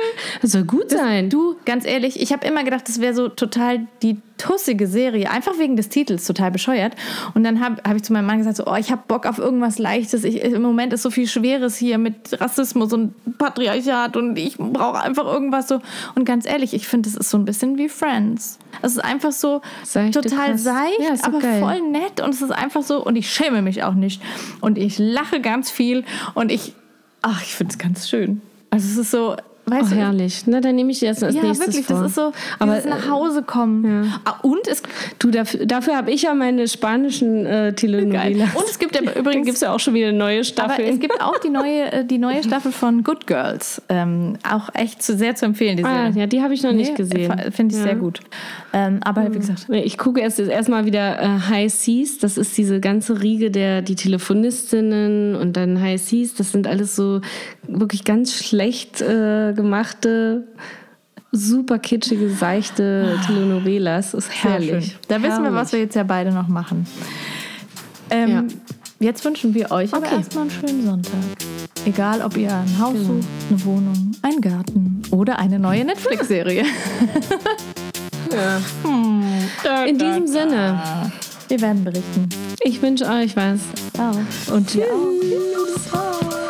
Das soll gut sein. Du, ganz ehrlich, ich habe immer gedacht, das wäre so total die tussige Serie, einfach wegen des Titels, total bescheuert. Und dann habe hab ich zu meinem Mann gesagt, so, oh, ich habe Bock auf irgendwas Leichtes. Ich, Im Moment ist so viel Schweres hier mit Rassismus und Patriarchat und ich brauche einfach irgendwas so. Und ganz ehrlich, ich finde, es ist so ein bisschen wie Friends. Es ist einfach so Seichte total Kost. seicht, Ja, aber geil. voll nett und es ist einfach so und ich schäme mich auch nicht und ich lache ganz viel und ich, ach, ich finde es ganz schön. Also es ist so, weißt Oh, du, herrlich. Na, dann nehme ich dir das als ja, nächstes wirklich, vor. das ist so, Aber nach Hause kommen. Ah, Und es, du, dafür, dafür habe ich ja meine spanischen äh, Telenovelas. und es gibt aber Da übrigens gibt es ja auch schon wieder neue aber Staffeln. es gibt auch die neue, äh, die neue Staffel von Good Girls. Ähm, auch echt zu, sehr zu empfehlen, die ah, ja, die habe ich noch nicht Nee, gesehen. fa- Finde ich ja. sehr gut. Ähm, aber wie gesagt, Ich gucke erst erstmal wieder äh, High Seas. Das ist diese ganze Riege der die Telefonistinnen und dann High Seas. Das sind alles so wirklich ganz schlecht äh, gemachte, super kitschige, seichte Telenovelas. Das ist herrlich. Da wissen wir, was wir jetzt ja beide noch machen. Ähm, Ja. Jetzt wünschen wir euch aber Okay. erstmal einen schönen Sonntag. Egal, ob ihr ein Haus Genau. sucht, eine Wohnung, einen Garten oder eine neue Netflix-Serie. In diesem Sinne, Wir werden berichten. ich wünsche euch was. Ciao. Und tschüss. Tschüss.